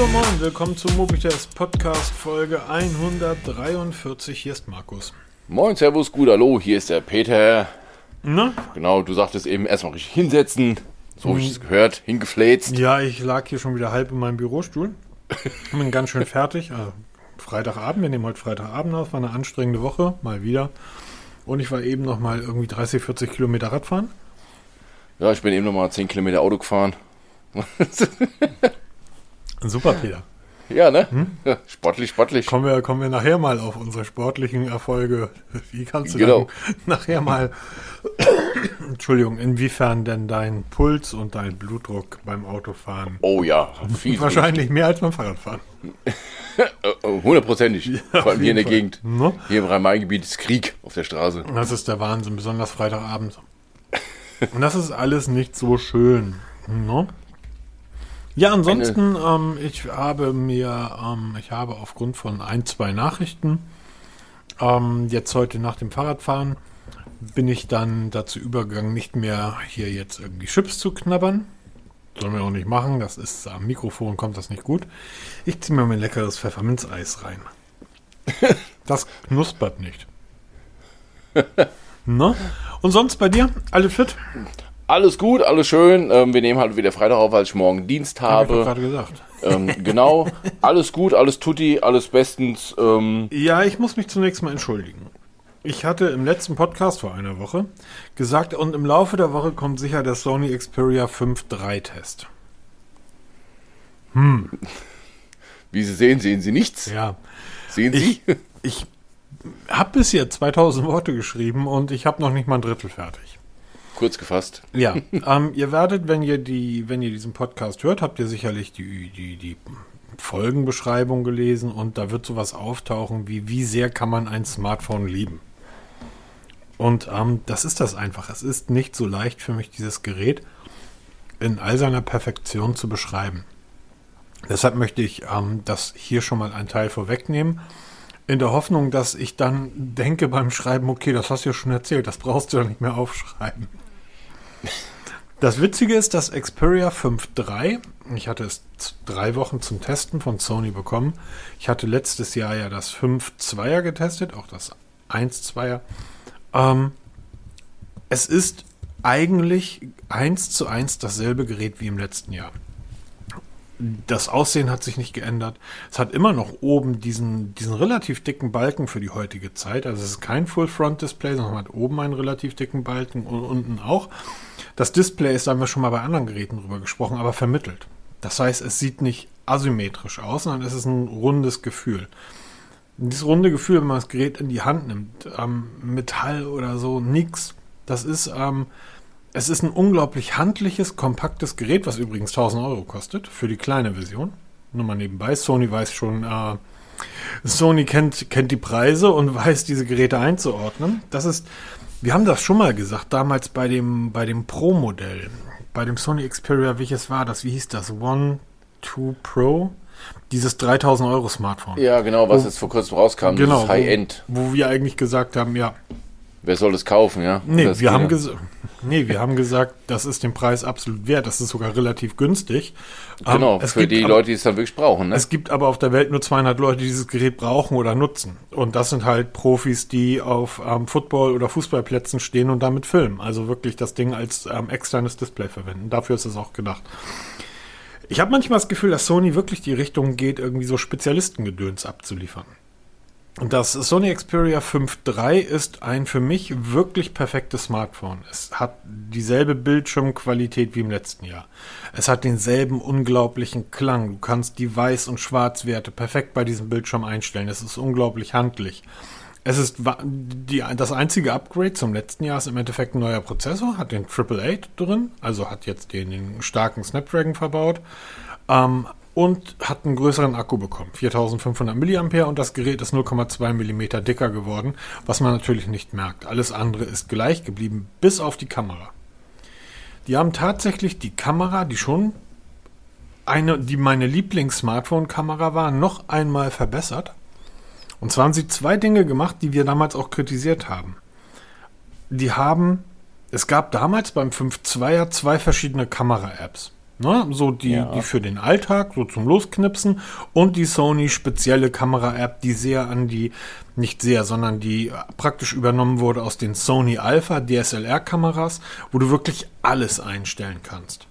Hallo Moin, willkommen zum Mobitest Podcast Folge 143. Hier ist Markus. Moin, Servus, gut, hallo, hier ist der Peter. Na? Genau, du sagtest eben erstmal richtig hinsetzen. So habe ich es gehört, hingefläzt. Ja, ich lag hier schon wieder halb in meinem Bürostuhl. Bin ganz schön fertig. Also Freitagabend, wir nehmen heute Freitagabend auf, war eine anstrengende Woche, mal wieder. Und ich war eben noch mal irgendwie 30, 40 Kilometer Radfahren. Ja, ich bin eben nochmal 10 Kilometer Auto gefahren. Super, Peter. Ja, ne? Ja, sportlich, sportlich. Kommen wir, kommen wir nachher mal auf unsere sportlichen Erfolge. Wie kannst du Genau. nachher mal, Entschuldigung, inwiefern denn dein Puls und dein Blutdruck beim Autofahren Oh ja, viel. wahrscheinlich mehr als beim Fahrradfahren. Hundertprozentig. auf Vor allem hier in der jeden Gegend. Ne? Hier im Rhein-Main-Gebiet ist Krieg auf der Straße. Das ist der Wahnsinn, besonders Freitagabend. Und das ist alles nicht so schön. Ne? Ja, ansonsten, ähm, ich habe mir, ähm, ich habe aufgrund von ein, zwei Nachrichten, ähm, jetzt heute nach dem Fahrradfahren, bin ich dann dazu übergegangen, nicht mehr hier jetzt irgendwie Chips zu knabbern. Sollen wir auch nicht machen, das ist am Mikrofon, kommt das nicht gut. Ich ziehe mir mein leckeres Pfefferminzeis rein. Das knuspert nicht. Ne? Und sonst bei dir? Alle fit? Alles gut, alles schön. Ähm, wir nehmen halt wieder Freitag auf, weil ich morgen Dienst Hab ich habe. gerade gesagt. ähm, genau. Alles gut, alles tutti, alles bestens. Ähm, Ja, ich muss mich zunächst mal entschuldigen. Ich hatte im letzten Podcast vor einer Woche gesagt, und im Laufe der Woche kommt sicher der Sony Xperia 5 3 Test. wie Sie sehen, sehen Sie nichts. Ja, Sehen Sie? ich, ich habe bisher 2000 Worte geschrieben und ich habe noch nicht mal ein Drittel fertig. Kurz gefasst. Ja, ähm, ihr werdet, wenn ihr die, wenn ihr diesen Podcast hört, habt ihr sicherlich die, die, die Folgenbeschreibung gelesen und da wird sowas auftauchen wie, wie sehr kann man ein Smartphone lieben? Und ähm, das ist das einfach. Es ist nicht so leicht für mich, dieses Gerät in all seiner Perfektion zu beschreiben. Deshalb möchte ich ähm, das hier schon mal einen Teil vorwegnehmen, in der Hoffnung, dass ich dann denke beim Schreiben, okay, das hast du ja schon erzählt, das brauchst du ja nicht mehr aufschreiben. Das Witzige ist, dass Xperia 5.3, ich hatte es drei Wochen zum Testen von Sony bekommen. Ich hatte letztes Jahr ja das 5.2er getestet, auch das 1.2er. Ähm, es ist eigentlich eins zu eins dasselbe Gerät wie im letzten Jahr. Das Aussehen hat sich nicht geändert. Es hat immer noch oben diesen, diesen relativ dicken Balken für die heutige Zeit. Also es ist kein Full-Front-Display, sondern man hat oben einen relativ dicken Balken und unten auch. Das Display ist, da haben wir schon mal bei anderen Geräten drüber gesprochen, aber vermittelt. Das heißt, es sieht nicht asymmetrisch aus, sondern es ist ein rundes Gefühl. Dieses runde Gefühl, wenn man das Gerät in die Hand nimmt, ähm, Metall oder so, nix. Das ist, ähm, es ist ein unglaublich handliches, kompaktes Gerät, was übrigens 1000 Euro kostet für die kleine Version. Nur mal nebenbei. Sony weiß schon, äh, Sony kennt, kennt die Preise und weiß, diese Geräte einzuordnen. Das ist, wir haben das schon mal gesagt, damals bei dem, bei dem Pro-Modell, bei dem Sony Xperia, welches war das? Wie hieß das? One, Two Pro? Dieses 3000 Euro Smartphone. Ja, genau, was Oh. jetzt vor kurzem rauskam, Genau, dieses High-End. Wo, wo wir eigentlich gesagt haben, ja, Wer soll das kaufen, ja? Nee, wir haben, nee, wir haben gesagt, das ist den Preis absolut wert. Das ist sogar relativ günstig. ja. Genau, Ähm, es für gibt die aber, Leute, die es dann wirklich brauchen, ne? Es gibt aber auf der Welt nur 200 Leute, die dieses Gerät brauchen oder nutzen. Und das sind halt Profis, die auf ähm, Football- oder Fußballplätzen stehen und damit filmen. Also wirklich das Ding als ähm, externes Display verwenden. Dafür ist es auch gedacht. Ich habe manchmal das Gefühl, dass Sony wirklich die Richtung geht, irgendwie so Spezialistengedöns abzuliefern. Das Sony Xperia 5 III ist ein für mich wirklich perfektes Smartphone. Es hat dieselbe Bildschirmqualität wie im letzten Jahr. Es hat denselben unglaublichen Klang. Du kannst die Weiß- und Schwarzwerte perfekt bei diesem Bildschirm einstellen. Es ist unglaublich handlich. Es ist die, das einzige Upgrade zum letzten Jahr ist im Endeffekt ein neuer Prozessor, hat den 888 drin, also hat jetzt den, den starken Snapdragon verbaut. Ähm, und hat einen größeren Akku bekommen, 4500 mAh und das Gerät ist 0,2 mm dicker geworden, was man natürlich nicht merkt. Alles andere ist gleich geblieben, bis auf die Kamera. Die haben tatsächlich die Kamera, die schon eine, die meine Lieblings-Smartphone-Kamera war, noch einmal verbessert. Und zwar haben sie zwei Dinge gemacht, die wir damals auch kritisiert haben. Die haben, es gab damals beim 5.2er zwei verschiedene Kamera-Apps. Ne? So die, Ja. die für den Alltag, so zum Losknipsen. Und die Sony spezielle Kamera-App, die sehr an die, nicht sehr, sondern die praktisch übernommen wurde aus den Sony Alpha DSLR-Kameras, wo du wirklich alles einstellen kannst.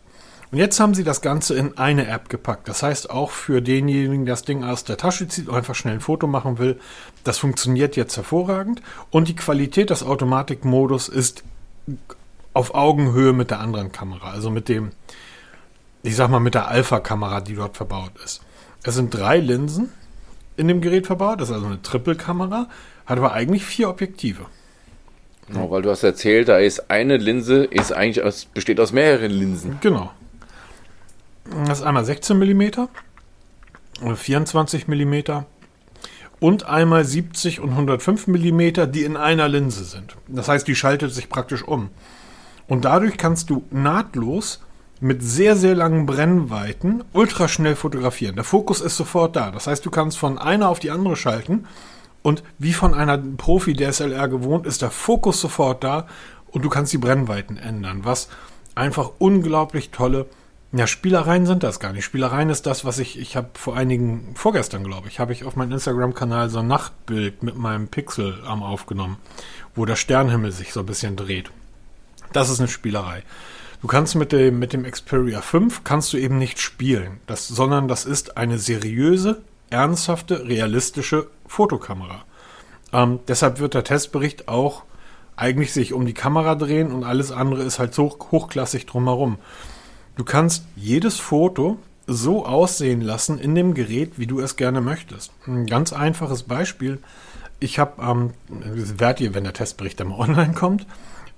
Und jetzt haben sie das Ganze in eine App gepackt. Das heißt, auch für denjenigen, der das Ding aus der Tasche zieht und einfach schnell ein Foto machen will, das funktioniert jetzt hervorragend. Und die Qualität des Automatikmodus ist auf Augenhöhe mit der anderen Kamera. Also mit dem, ich sag mal, mit der Alpha-Kamera, die dort verbaut ist. Es sind drei Linsen in dem Gerät verbaut. Das ist also eine Triple-Kamera, hat aber eigentlich vier Objektive. Genau, weil du hast erzählt, da ist eine Linse, ist eigentlich aus, besteht aus mehreren Linsen. Genau. Das ist einmal 16 mm, 24 mm und einmal 70 und 105 mm, die in einer Linse sind. Das heißt, die schaltet sich praktisch um. Und dadurch kannst du nahtlos mit sehr, sehr langen Brennweiten ultraschnell fotografieren. Der Fokus ist sofort da. Das heißt, du kannst von einer auf die andere schalten und wie von einer Profi-DSLR gewohnt ist der Fokus sofort da und du kannst die Brennweiten ändern, was einfach unglaublich tolle ja, Spielereien sind das gar nicht. Spielereien ist das, was ich, ich habe vor einigen, vorgestern glaube ich, habe ich auf meinem Instagram-Kanal so ein Nachtbild mit meinem Pixel-Arm aufgenommen, wo der Sternhimmel sich so ein bisschen dreht. Das ist eine Spielerei. Du kannst mit dem, mit dem Xperia 5 kannst du eben nicht spielen, das, sondern das ist eine seriöse, ernsthafte, realistische Fotokamera. Ähm, deshalb wird der Testbericht auch eigentlich sich um die Kamera drehen und alles andere ist halt so hochklassig drumherum. Du kannst jedes Foto so aussehen lassen in dem Gerät, wie du es gerne möchtest. Ein ganz einfaches Beispiel. Ich habe, ähm, werdet ihr, wenn der Testbericht dann mal online kommt,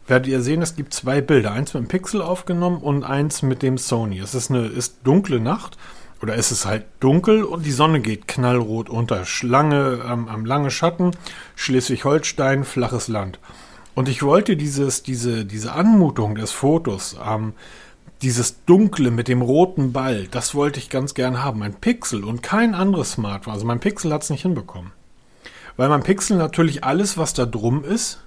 werdet ihr sehen, es gibt zwei Bilder. Eins mit dem Pixel aufgenommen und eins mit dem Sony. Es ist eine ist dunkle Nacht oder es ist halt dunkel und die Sonne geht knallrot unter. Schlange ähm, am lange Schatten, Schleswig-Holstein, flaches Land. Und ich wollte dieses, diese, diese Anmutung des Fotos, ähm, dieses Dunkle mit dem roten Ball, das wollte ich ganz gern haben. Mein Pixel und kein anderes Smartphone. Also mein Pixel hat es nicht hinbekommen. Weil mein Pixel natürlich alles, was da drum ist,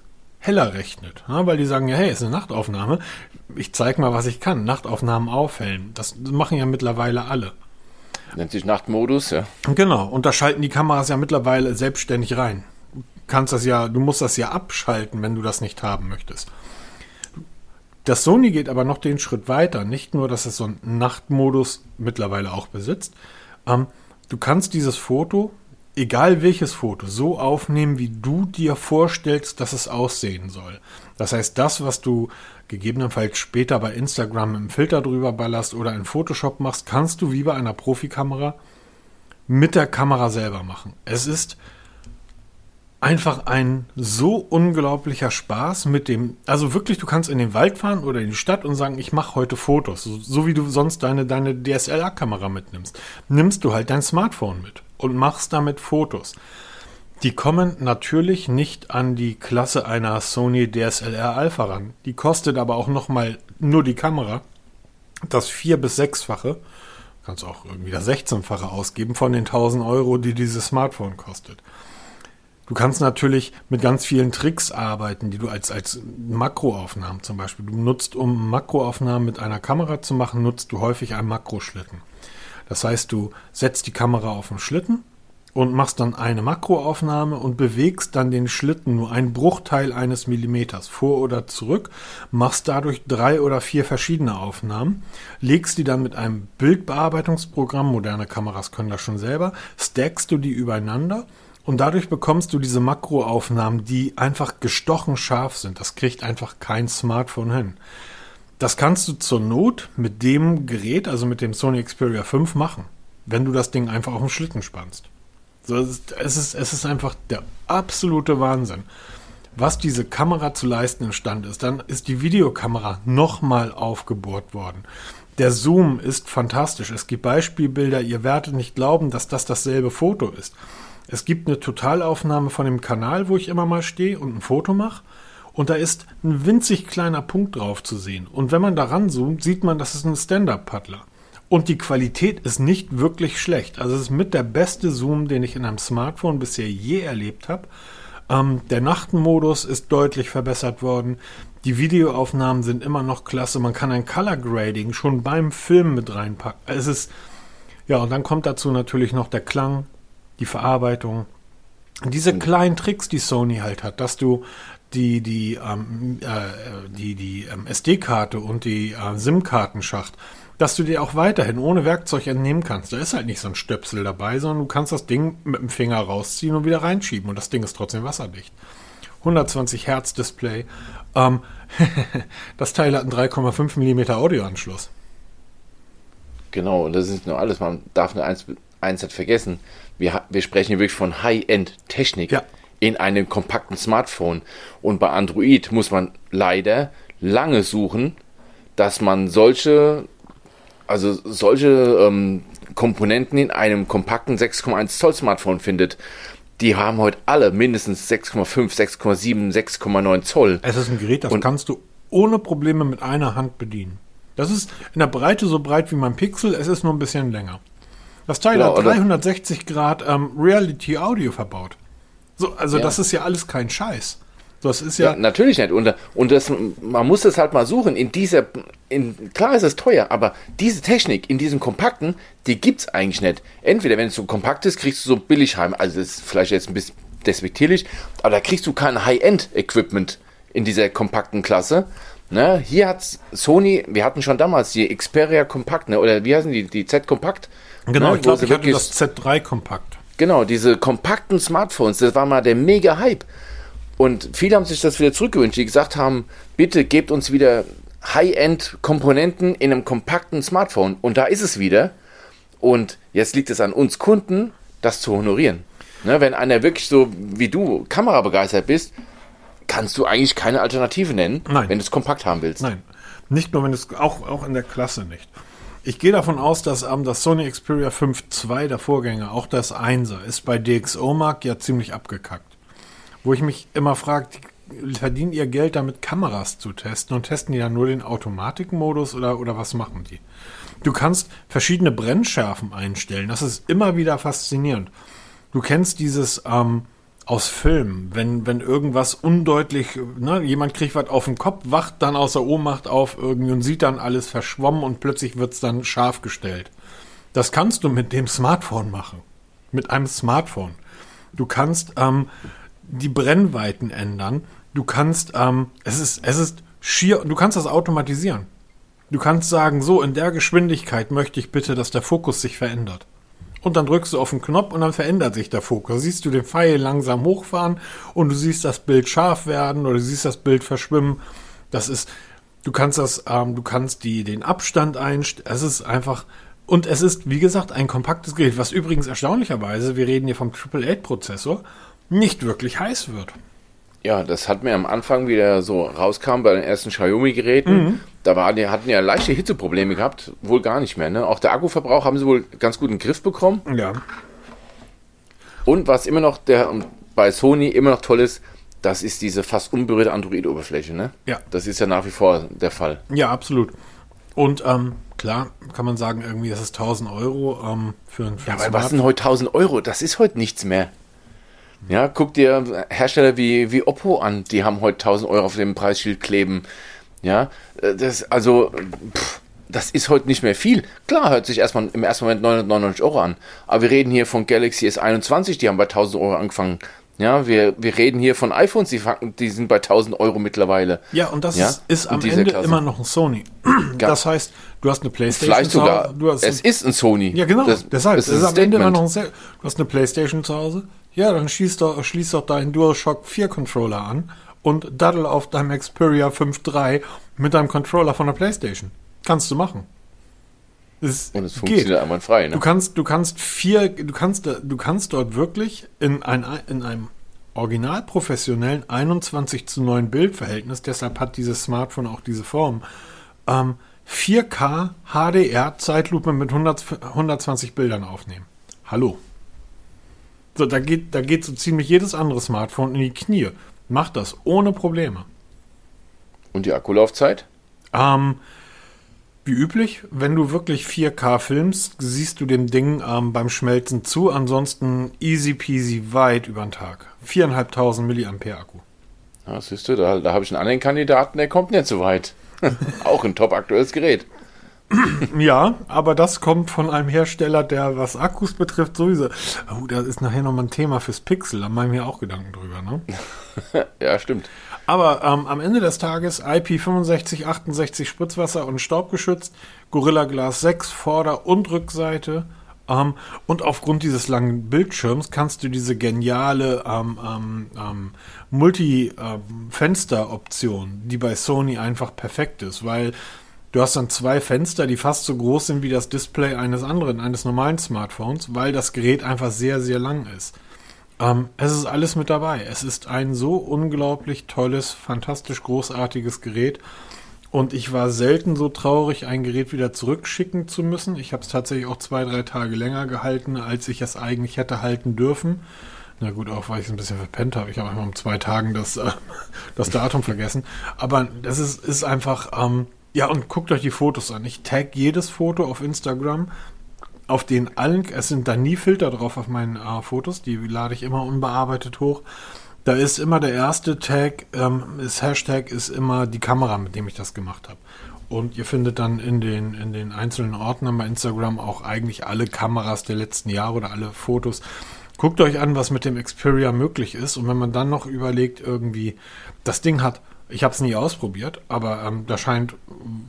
heller rechnet. Ja, weil die sagen, ja, hey, ist eine Nachtaufnahme. Ich zeig mal, was ich kann. Nachtaufnahmen aufhellen. Das machen ja mittlerweile alle. Nennt sich Nachtmodus, ja. Genau. Und da schalten die Kameras ja mittlerweile selbstständig rein. Du kannst das ja, du musst das ja abschalten, wenn du das nicht haben möchtest. Das Sony geht aber noch den Schritt weiter. Nicht nur, dass es so einen Nachtmodus mittlerweile auch besitzt. Ähm, du kannst dieses Foto, egal welches Foto, so aufnehmen, wie du dir vorstellst, dass es aussehen soll. Das heißt, das, was du gegebenenfalls später bei Instagram im Filter drüber ballerst oder in Photoshop machst, kannst du wie bei einer Profikamera mit der Kamera selber machen. Es ist einfach ein so unglaublicher Spaß mit dem, also wirklich, du kannst in den Wald fahren oder in die Stadt und sagen, ich mache heute Fotos, so, so wie du sonst deine, deine DSLR-Kamera mitnimmst. Nimmst du halt dein Smartphone mit und machst damit Fotos. Die kommen natürlich nicht an die Klasse einer Sony DSLR Alpha ran. Die kostet aber auch nochmal nur die Kamera das vier- bis sechsfache, kannst auch irgendwie das 16-fache ausgeben von den 1000 Euro, die dieses Smartphone kostet. Du kannst natürlich mit ganz vielen Tricks arbeiten, die du als, als Makroaufnahmen zum Beispiel. Du nutzt, um Makroaufnahmen mit einer Kamera zu machen, nutzt du häufig einen Makroschlitten. Das heißt, du setzt die Kamera auf den Schlitten und machst dann eine Makroaufnahme und bewegst dann den Schlitten nur einen Bruchteil eines Millimeters vor oder zurück, machst dadurch drei oder vier verschiedene Aufnahmen, legst die dann mit einem Bildbearbeitungsprogramm, moderne Kameras können das schon selber, stackst du die übereinander und dadurch bekommst du diese Makroaufnahmen, die einfach gestochen scharf sind. Das kriegt einfach kein Smartphone hin. Das kannst du zur Not mit dem Gerät, also mit dem Sony Xperia 5 machen, wenn du das Ding einfach auf den Schlitten spannst. So, es, ist, es, ist, einfach der absolute Wahnsinn. Was diese Kamera zu leisten imstande ist, dann ist die Videokamera nochmal aufgebohrt worden. Der Zoom ist fantastisch. Es gibt Beispielbilder, ihr werdet nicht glauben, dass das dasselbe Foto ist. Es gibt eine Totalaufnahme von dem Kanal, wo ich immer mal stehe und ein Foto mache. Und da ist ein winzig kleiner Punkt drauf zu sehen. Und wenn man daran zoomt, sieht man, das ist ein Stand-Up-Paddler. Und die Qualität ist nicht wirklich schlecht. Also es ist mit der beste Zoom, den ich in einem Smartphone bisher je erlebt habe. Ähm, der Nachtenmodus ist deutlich verbessert worden. Die Videoaufnahmen sind immer noch klasse. Man kann ein Color Grading schon beim Film mit reinpacken. Es ist, ja, und dann kommt dazu natürlich noch der Klang, die Verarbeitung. Diese kleinen Tricks, die Sony halt hat, dass du die, die, ähm, äh, die, die ähm, SD-Karte und die äh, SIM-Kartenschacht, dass du dir auch weiterhin ohne Werkzeug entnehmen kannst. Da ist halt nicht so ein Stöpsel dabei, sondern du kannst das Ding mit dem Finger rausziehen und wieder reinschieben und das Ding ist trotzdem wasserdicht. 120 Hertz Display. Ähm, das Teil hat einen 3,5 mm Audioanschluss. Genau, und das ist nur alles. Man darf nur eins, eins nicht vergessen. Wir, wir sprechen hier wirklich von High-End-Technik Ja. In einem kompakten Smartphone. Und bei Android muss man leider lange suchen, dass man solche, also solche ähm, Komponenten in einem kompakten 6,1 Zoll Smartphone findet. Die haben heute alle mindestens 6,5, 6,7, 6,9 Zoll. Es ist ein Gerät, das Und- kannst du ohne Probleme mit einer Hand bedienen. Das ist in der Breite so breit wie mein Pixel, es ist nur ein bisschen länger. Das Teil Genau, hat oder- 360 Grad ähm, Reality Audio verbaut. So, also Ja. das ist ja alles kein Scheiß. Das ist Ja, ja, natürlich nicht. Und, und das, man muss das halt mal suchen. In dieser, in, klar ist es teuer, aber diese Technik in diesem kompakten, die gibt's eigentlich nicht. Entweder wenn es so kompakt ist, kriegst du so billig heim. Also das ist vielleicht jetzt ein bisschen despektierlich, aber da kriegst du kein High-End-Equipment in dieser kompakten Klasse. Ne? Hier hat Sony, wir hatten schon damals die Xperia Kompakt, ne? oder wie heißen die, die Z Kompakt? genau, ne? ich glaube, ich hatte wirklich- das Z3 kompakt. Genau, diese kompakten Smartphones, das war mal der Mega-Hype. Und viele haben sich das wieder zurückgewünscht, die gesagt haben, bitte gebt uns wieder High-End-Komponenten in einem kompakten Smartphone. Und da ist es wieder. Und jetzt liegt es an uns Kunden, das zu honorieren. Ne, wenn einer wirklich so wie du kamerabegeistert bist, kannst du eigentlich keine Alternative nennen, Nein. wenn du es kompakt haben willst. Nein, nicht nur wenn es auch, auch in der Klasse nicht. Ich gehe davon aus, dass ähm, das Sony Xperia 5 II, der Vorgänger, auch das 1er, ist bei DxO-Mark ja ziemlich abgekackt. Wo ich mich immer frage, verdienen ihr Geld damit, Kameras zu testen und testen die dann nur den Automatikmodus oder, oder was machen die? Du kannst verschiedene Brennschärfen einstellen. Das ist immer wieder faszinierend. Du kennst dieses ähm, aus Filmen, wenn, wenn irgendwas undeutlich, ne, jemand kriegt was auf den Kopf, wacht dann aus der Ohnmacht auf irgendwie und sieht dann alles verschwommen und plötzlich wird es dann scharf gestellt. Das kannst du mit dem Smartphone machen. Mit einem Smartphone. Du kannst ähm, die Brennweiten ändern. Du kannst, ähm, es ist, es ist schier, du kannst das automatisieren. Du kannst sagen, so in der Geschwindigkeit möchte ich bitte, dass der Fokus sich verändert. Und dann drückst du auf den Knopf und dann verändert sich der Fokus. Siehst du den Pfeil langsam hochfahren und du siehst das Bild scharf werden oder du siehst das Bild verschwimmen. Das ist, du kannst das, ähm, du kannst die, den Abstand einstellen. Es ist einfach, und es ist, wie gesagt, ein kompaktes Gerät, was übrigens erstaunlicherweise, wir reden hier vom Triple 8 Prozessor, nicht wirklich heiß wird. Ja, das hat mir am Anfang wieder so rauskam bei den ersten Xiaomi-Geräten. Da war, die hatten ja leichte Hitzeprobleme gehabt, wohl gar nicht mehr. Ne? Auch der Akkuverbrauch haben sie wohl ganz gut in den Griff bekommen. Ja. Und was immer noch der bei Sony immer noch toll ist, das ist diese fast unberührte Android-Oberfläche. Ne? Ja. Das ist ja nach wie vor der Fall. Ja, absolut. Und ähm, klar kann man sagen, irgendwie, das ist 1000 Euro ähm, für ein, für Ja, aber was sind heute 1000 Euro? Das ist heute nichts mehr. Ja, guck dir Hersteller wie, wie Oppo an, die haben heute 1000 Euro auf dem Preisschild kleben. Ja, äh, das, also, pff, das ist heute nicht mehr viel. Klar, hört sich erstmal im ersten Moment 999 Euro an. Aber wir reden hier von Galaxy S21, die haben bei 1000 Euro angefangen. Ja, wir, wir reden hier von iPhones, die, die sind bei 1000 Euro mittlerweile. Ja, und das Ja, ist, ist am Ende Klasse. immer noch ein Sony. Das heißt, du hast eine Playstation. Vielleicht zu sogar, Hause, Du hast es ist ein Sony. ja, genau. Das, deshalb. das ist ist ein am Ende immer noch ein Du hast eine Playstation zu Hause. Ja, dann schließ doch, schließ doch deinen DualShock 4 Controller an und daddel auf deinem Xperia 5.3 mit deinem Controller von der Playstation. Kannst du machen. Es Und es geht. funktioniert einwandfrei. Ne? Du kannst, du kannst vier, du kannst, du kannst dort wirklich in, ein, in einem original professionellen 21 zu 9 Bildverhältnis, deshalb hat dieses Smartphone auch diese Form, ähm, 4K HDR Zeitlupe mit 100, 120 Bildern aufnehmen. Hallo. So, da geht, da geht so ziemlich jedes andere Smartphone in die Knie. Macht das ohne Probleme. Und die Akkulaufzeit? Ähm, Wie üblich, wenn du wirklich 4K filmst, siehst du dem Ding ähm, beim Schmelzen zu. Ansonsten easy peasy weit über den Tag. 4.500 Milliampere Akku. Ja, siehst du, da, da habe ich einen anderen Kandidaten, der kommt nicht so weit. Auch ein top aktuelles Gerät. Ja, aber das kommt von einem Hersteller, der, was Akkus betrifft, sowieso. Oh, das ist nachher nochmal ein Thema fürs Pixel, da machen wir auch Gedanken drüber, ne? ja, stimmt. Aber ähm, am Ende des Tages IP6568 Spritzwasser und staubgeschützt, Gorilla Glass 6 Vorder- und Rückseite. Ähm, und aufgrund dieses langen Bildschirms kannst du diese geniale ähm, ähm, ähm Multi-Fenster-Option, die bei Sony einfach perfekt ist, weil du hast dann zwei Fenster, die fast so groß sind wie das Display eines anderen, eines normalen Smartphones, weil das Gerät einfach sehr, sehr lang ist. Ähm, es ist alles mit dabei. Es ist ein so unglaublich tolles, fantastisch großartiges Gerät. Und ich war selten so traurig, ein Gerät wieder zurückschicken zu müssen. Ich habe es tatsächlich auch zwei, drei Tage länger gehalten, als ich es eigentlich hätte halten dürfen. Na gut, auch weil ich es ein bisschen verpennt habe. Ich habe einmal um zwei Tagen das, äh, das Datum vergessen. Aber das ist, ist einfach, ähm, ja, und guckt euch die Fotos an. Ich tag jedes Foto auf Instagram auf den allen, es sind da nie Filter drauf auf meinen äh, Fotos, die lade ich immer unbearbeitet hoch. Da ist immer der erste Tag, ähm, das Hashtag ist immer die Kamera, mit dem ich das gemacht habe. Und ihr findet dann in den, in den einzelnen Ordnern bei Instagram auch eigentlich alle Kameras der letzten Jahre oder alle Fotos. Guckt euch an, was mit dem Xperia möglich ist. Und wenn man dann noch überlegt, irgendwie, das Ding hat ich habe es nie ausprobiert, aber ähm, da scheint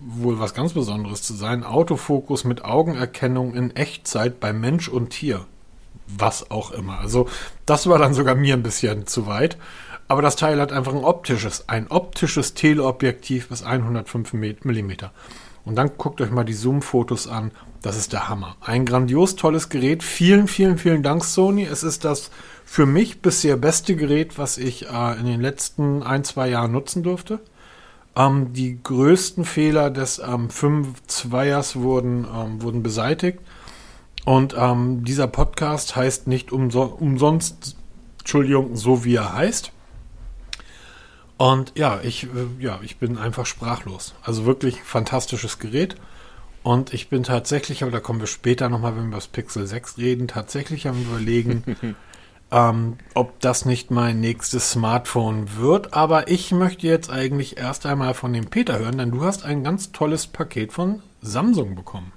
wohl was ganz Besonderes zu sein. Autofokus mit Augenerkennung in Echtzeit bei Mensch und Tier. Was auch immer. Also das war dann sogar mir ein bisschen zu weit. Aber das Teil hat einfach ein optisches, ein optisches Teleobjektiv bis 105 mm. Und dann guckt euch mal die Zoom-Fotos an. Das ist der Hammer. Ein grandios tolles Gerät. Vielen, vielen, vielen Dank, Sony. Es ist das für mich bisher beste Gerät, was ich äh, in den letzten ein, zwei Jahren nutzen durfte. Ähm, die größten Fehler des ähm, 5.2ers wurden, ähm, wurden beseitigt. Und ähm, dieser Podcast heißt nicht umso umsonst, Entschuldigung, so wie er heißt. Und ja, ich, äh, ja, ich bin einfach sprachlos. Also wirklich fantastisches Gerät. Und ich bin tatsächlich, aber da kommen wir später nochmal, wenn wir über das Pixel 6 reden, tatsächlich am überlegen, ähm, ob das nicht mein nächstes Smartphone wird. Aber ich möchte jetzt eigentlich erst einmal von dem Peter hören, denn du hast ein ganz tolles Paket von Samsung bekommen.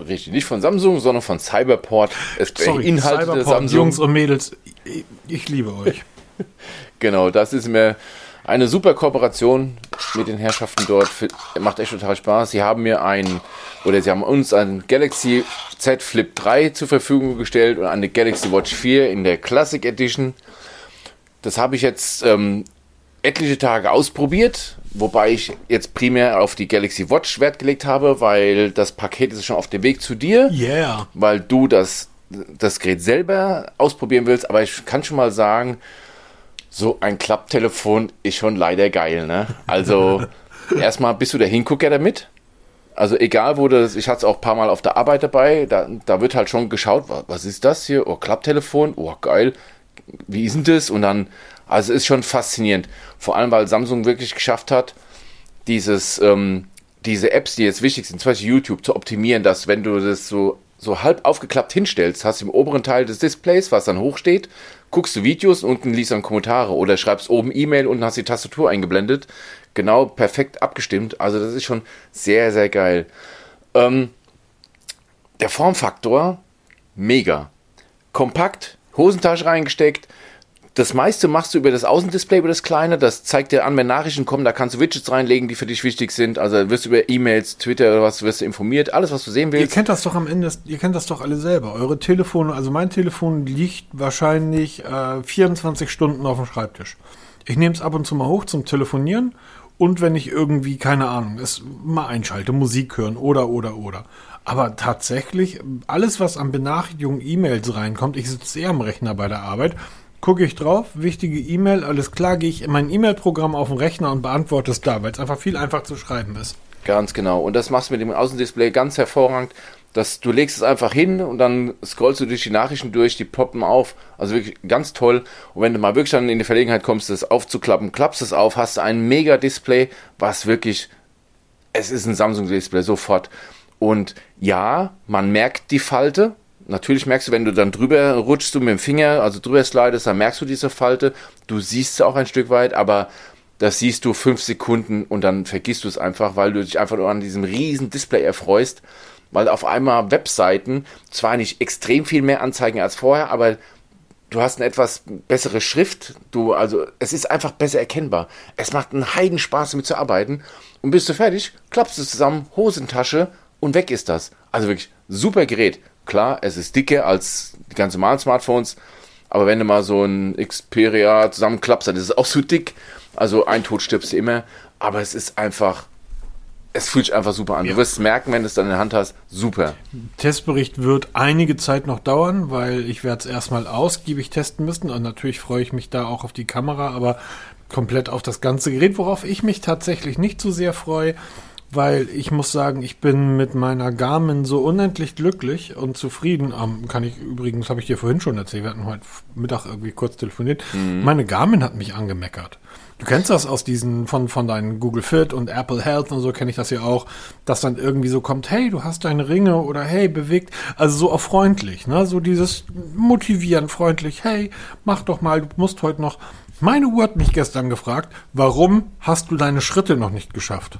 Richtig, nicht von Samsung, sondern von Cyberport. Es Sorry, Inhalte Cyberport, Samsung. Jungs und Mädels, ich, ich liebe euch. genau, das ist mir eine super Kooperation mit den Herrschaften dort. Macht echt total Spaß. Sie haben mir ein, oder sie haben uns ein Galaxy Z Flip 3 zur Verfügung gestellt und eine Galaxy Watch 4 in der Classic Edition. Das habe ich jetzt ähm, etliche Tage ausprobiert, wobei ich jetzt primär auf die Galaxy Watch Wert gelegt habe, weil das Paket ist schon auf dem Weg zu dir. Yeah. Weil du das, das Gerät selber ausprobieren willst. Aber ich kann schon mal sagen, so ein Klapptelefon ist schon leider geil, ne? Also, erstmal bist du der Hingucker damit. Also egal, wo das, ich hatte es auch ein paar Mal auf der Arbeit dabei, da, da wird halt schon geschaut, was ist das hier? Oh, Klapptelefon, oh geil, wie ist denn das? Und dann, also ist schon faszinierend. Vor allem, weil Samsung wirklich geschafft hat, dieses, ähm, diese Apps, die jetzt wichtig sind, zum Beispiel YouTube, zu optimieren, dass wenn du das so, so halb aufgeklappt hinstellst, hast im oberen Teil des Displays, was dann hoch steht, guckst du Videos, unten liest dann Kommentare oder schreibst oben E-Mail und hast die Tastatur eingeblendet. Genau, perfekt abgestimmt. Also das ist schon sehr, sehr geil. Ähm, der Formfaktor, mega. Kompakt, Hosentasche reingesteckt, das meiste machst du über das Außendisplay, über das kleine. Das zeigt dir an, wenn Nachrichten kommen, da kannst du Widgets reinlegen, die für dich wichtig sind. Also wirst du über E-Mails, Twitter oder was, wirst du informiert. Alles, was du sehen willst. Ihr kennt das doch am Ende, ihr kennt das doch alle selber. Eure Telefone, also mein Telefon liegt wahrscheinlich äh, 24 Stunden auf dem Schreibtisch. Ich nehme es ab und zu mal hoch zum Telefonieren und wenn ich irgendwie, keine Ahnung, es mal einschalte, Musik hören oder, oder, oder. Aber tatsächlich, alles, was an Benachrichtigungen, E-Mails reinkommt, ich sitze sehr am Rechner bei der Arbeit gucke ich drauf, wichtige E-Mail, alles klar, gehe ich in mein E-Mail-Programm auf den Rechner und beantworte es da, weil es einfach viel einfacher zu schreiben ist. Ganz genau. Und das machst du mit dem Außendisplay ganz hervorragend. Das, du legst es einfach hin und dann scrollst du durch die Nachrichten durch, die poppen auf. Also wirklich ganz toll. Und wenn du mal wirklich dann in die Verlegenheit kommst, das aufzuklappen, klappst es auf, hast du ein mega Display, was wirklich es ist ein Samsung-Display sofort. Und ja, man merkt die Falte. Natürlich merkst du, wenn du dann drüber rutschst du mit dem Finger, also drüber slidest, dann merkst du diese Falte. Du siehst sie auch ein Stück weit, aber das siehst du fünf Sekunden und dann vergisst du es einfach, weil du dich einfach nur an diesem riesen Display erfreust, weil auf einmal Webseiten zwar nicht extrem viel mehr anzeigen als vorher, aber du hast eine etwas bessere Schrift, du, also es ist einfach besser erkennbar. Es macht einen Heidenspaß damit zu arbeiten und bist du fertig, klappst es zusammen, Hosentasche und weg ist das. Also wirklich super Gerät. Klar, es ist dicker als die ganz normalen Smartphones, aber wenn du mal so ein Xperia zusammenklappst, dann ist es auch so dick. Also ein Tod stirbst du immer, aber es ist einfach es fühlt sich einfach super an. Ja. Du wirst es merken, wenn du es dann in der Hand hast. Super. Testbericht wird einige Zeit noch dauern, weil ich werde es erstmal ausgiebig testen müssen. Und natürlich freue ich mich da auch auf die Kamera, aber komplett auf das ganze Gerät, worauf ich mich tatsächlich nicht so sehr freue, weil ich muss sagen, ich bin mit meiner Garmin so unendlich glücklich und zufrieden. Ähm, kann ich übrigens, habe ich dir vorhin schon erzählt, wir hatten heute Mittag irgendwie kurz telefoniert. Mhm. Meine Garmin hat mich angemeckert. Du kennst das aus diesen, von, von deinen Google Fit und Apple Health und so kenne ich das ja auch, dass dann irgendwie so kommt, hey, du hast deine Ringe oder hey, bewegt, also so auch freundlich, ne, so dieses motivieren, freundlich, hey, mach doch mal, du musst heute noch, meine Uhr hat mich gestern gefragt, warum hast du deine Schritte noch nicht geschafft?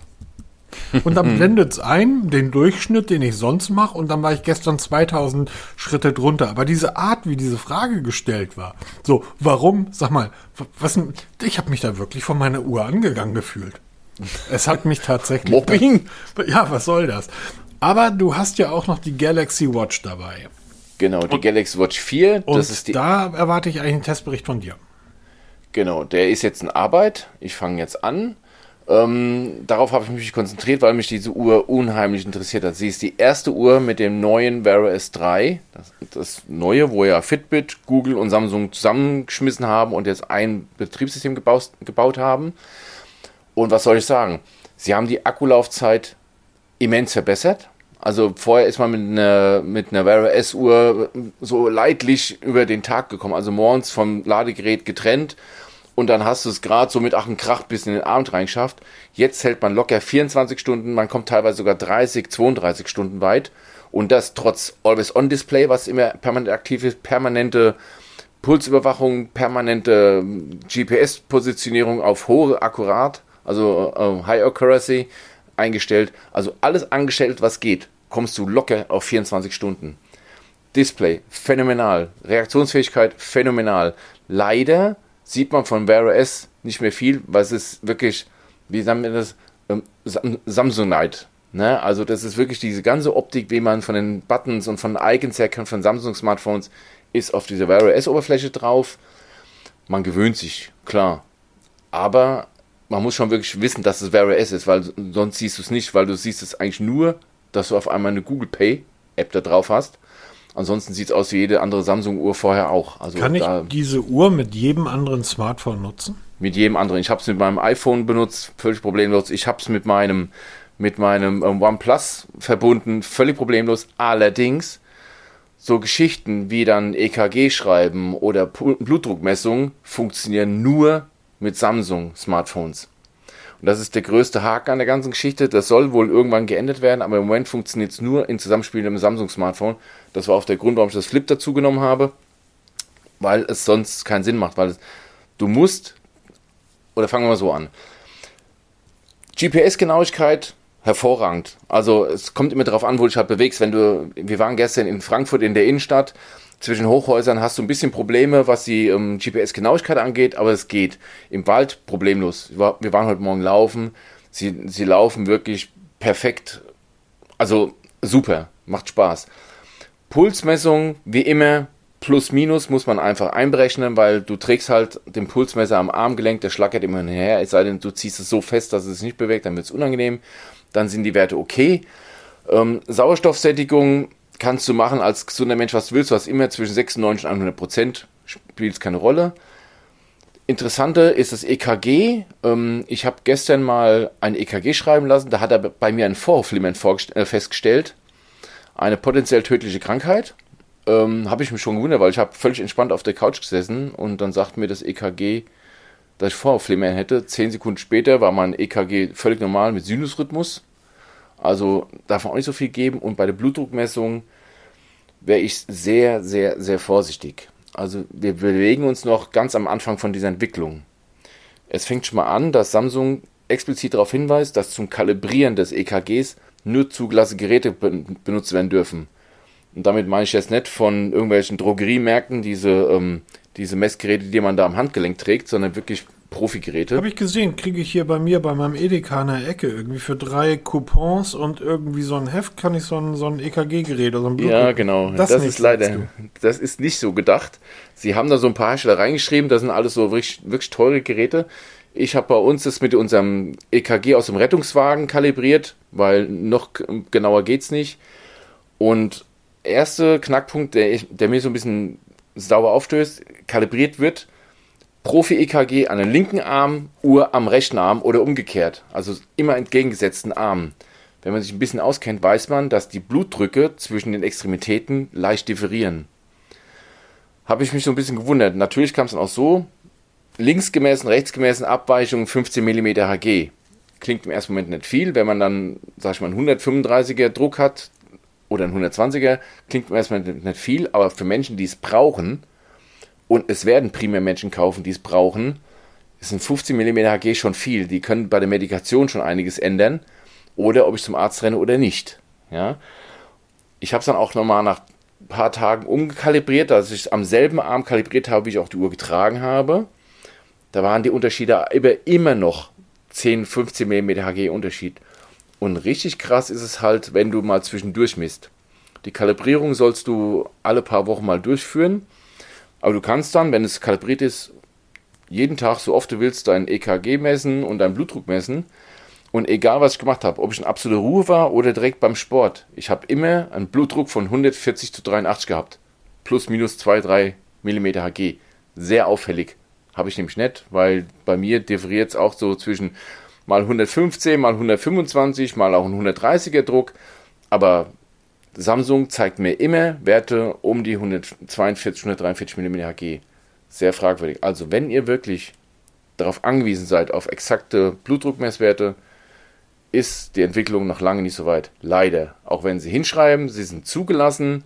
Und dann blendet es ein, den Durchschnitt, den ich sonst mache, und dann war ich gestern 2000 Schritte drunter. Aber diese Art, wie diese Frage gestellt war, so, warum, sag mal, was, ich habe mich da wirklich von meiner Uhr angegangen gefühlt. Es hat mich tatsächlich. Mobbing? ja, was soll das? Aber du hast ja auch noch die Galaxy Watch dabei. Genau, die und, Galaxy Watch 4. Das ist die da erwarte ich eigentlich einen Testbericht von dir. Genau, der ist jetzt in Arbeit. Ich fange jetzt an. Ähm, darauf habe ich mich konzentriert, weil mich diese Uhr unheimlich interessiert hat. Sie ist die erste Uhr mit dem neuen Wear OS 3, das, das, neue, wo ja Fitbit, Google und Samsung zusammengeschmissen haben und jetzt ein Betriebssystem gebaut, gebaut haben. Und was soll ich sagen? Sie haben die Akkulaufzeit immens verbessert. Also vorher ist man mit einer, mit einer Wear OS Uhr so leidlich über den Tag gekommen, also morgens vom Ladegerät getrennt und dann hast du es gerade so mit Ach und Krach bis in den Abend reingeschafft. Jetzt hält man locker 24 Stunden, man kommt teilweise sogar 30, 32 Stunden weit und das trotz Always-On-Display, was immer permanent aktiv ist, permanente Pulsüberwachung, permanente ähm, GPS-Positionierung auf hohe Akkurat, also äh, High Accuracy eingestellt, also alles angestellt, was geht, kommst du locker auf 24 Stunden. Display, phänomenal. Reaktionsfähigkeit, phänomenal. Leider sieht man von Wear OS nicht mehr viel, weil es ist wirklich, wie sagen wir das, ähm, Samsungite. Ne? Also das ist wirklich diese ganze Optik, wie man von den Buttons und von Icons her kennt, von Samsung-Smartphones, ist auf dieser Wear OS-Oberfläche drauf. Man gewöhnt sich, klar. Aber man muss schon wirklich wissen, dass es Wear OS ist, weil sonst siehst du es nicht, weil du siehst es eigentlich nur, dass du auf einmal eine Google Pay App da drauf hast Ansonsten sieht es aus wie jede andere Samsung-Uhr vorher auch. Also Kann ich diese Uhr mit jedem anderen Smartphone nutzen? Mit jedem anderen. Ich habe es mit meinem iPhone benutzt, völlig problemlos. Ich habe es mit meinem, mit meinem ähm, OnePlus verbunden, völlig problemlos. Allerdings so Geschichten wie dann EKG schreiben oder Blutdruckmessungen funktionieren nur mit Samsung-Smartphones. Und das ist der größte Haken an der ganzen Geschichte. Das soll wohl irgendwann geändert werden, aber im Moment funktioniert es nur in Zusammenspiel mit dem Samsung-Smartphone. Das war auch der Grund, warum ich das Flip dazu genommen habe, weil es sonst keinen Sinn macht, weil es, du musst, oder fangen wir mal so an. GPS-Genauigkeit hervorragend. Also es kommt immer darauf an, wo du dich halt bewegst. Wenn du, wir waren gestern in Frankfurt in der Innenstadt, zwischen Hochhäusern hast du ein bisschen Probleme, was die ähm, GPS-Genauigkeit angeht, aber es geht. Im Wald problemlos. Wir waren heute Morgen laufen. Sie, sie laufen wirklich perfekt. Also super, macht Spaß. Pulsmessung, wie immer, plus minus muss man einfach einberechnen, weil du trägst halt den Pulsmesser am Armgelenk, der schlackert immer her, es sei denn, du ziehst es so fest, dass es sich nicht bewegt, dann wird es unangenehm. Dann sind die Werte okay. Ähm, Sauerstoffsättigung kannst du machen als gesunder Mensch, was du willst. Hast immer zwischen 96 und 100 Prozent, spielt keine Rolle. Interessante ist das EKG. Ähm, ich habe gestern mal ein EKG schreiben lassen. Da hat er bei mir ein Vorhofflimmern äh, festgestellt. Eine potenziell tödliche Krankheit. Ähm, habe ich mich schon gewundert, weil ich habe völlig entspannt auf der Couch gesessen und dann sagt mir das EKG, dass ich Vorhofflimmern hätte. Zehn Sekunden später war mein EKG völlig normal mit Sinusrhythmus. Also darf man auch nicht so viel geben. Und bei der Blutdruckmessung wäre ich sehr, sehr, sehr vorsichtig. Also wir bewegen uns noch ganz am Anfang von dieser Entwicklung. Es fängt schon mal an, dass Samsung explizit darauf hinweist, dass zum Kalibrieren des EKGs nur zugelassene Geräte benutzt werden dürfen. Und damit meine ich jetzt nicht von irgendwelchen Drogeriemärkten diese, ähm, diese Messgeräte, die man da am Handgelenk trägt, sondern wirklich Profi-Geräte. Habe ich gesehen, kriege ich hier bei mir bei meinem Edeka in der Ecke irgendwie für drei Coupons und irgendwie so ein Heft kann ich so ein, so ein EKG-Gerät oder so ein Blut Ja, genau. Das, das ist leider, das ist nicht so gedacht. Sie haben da so ein paar Hersteller reingeschrieben, das sind alles so wirklich, wirklich teure Geräte. Ich habe bei uns das mit unserem EKG aus dem Rettungswagen kalibriert, weil noch genauer geht's nicht. Und erste Knackpunkt, der, der mir so ein bisschen sauer aufstößt, kalibriert wird Profi-EKG an den linken Arm, Uhr am rechten Arm oder umgekehrt. Also immer entgegengesetzten Armen. Wenn man sich ein bisschen auskennt, weiß man, dass die Blutdrücke zwischen den Extremitäten leicht differieren. Habe ich mich so ein bisschen gewundert. Natürlich kam es dann auch so, linksgemäßen, rechtsgemäßen Abweichungen 15 mm Hg. Klingt im ersten Moment nicht viel, wenn man dann, sag ich mal, einen 135er Druck hat oder einen 120er, klingt im ersten Moment nicht viel, aber für Menschen, die es brauchen, und es werden primär Menschen kaufen, die es brauchen, ist ein 15 mm Hg schon viel. Die können bei der Medikation schon einiges ändern. Oder ob ich zum Arzt renne oder nicht. Ja? Ich habe es dann auch nochmal nach ein paar Tagen umkalibriert, dass ich es am selben Arm kalibriert habe, wie ich auch die Uhr getragen habe. Da waren die Unterschiede immer noch 10, 15 mm Hg Unterschied. Und richtig krass ist es halt, wenn du mal zwischendurch misst. Die Kalibrierung sollst du alle paar Wochen mal durchführen aber du kannst dann, wenn es kalibriert ist, jeden Tag, so oft du willst, dein EKG messen und deinen Blutdruck messen. Und egal, was ich gemacht habe, ob ich in absoluter Ruhe war oder direkt beim Sport, ich habe immer einen Blutdruck von 140 zu 83 gehabt. Plus, minus 2, 3 mm Hg. Sehr auffällig. Habe ich nämlich nicht, weil bei mir differiert es auch so zwischen mal 115, mal 125, mal auch ein 130er Druck. Aber Samsung zeigt mir immer Werte um die 142, 143 mm Hg. Sehr fragwürdig. Also wenn ihr wirklich darauf angewiesen seid, auf exakte Blutdruckmesswerte, ist die Entwicklung noch lange nicht so weit. Leider. Auch wenn sie hinschreiben, sie sind zugelassen,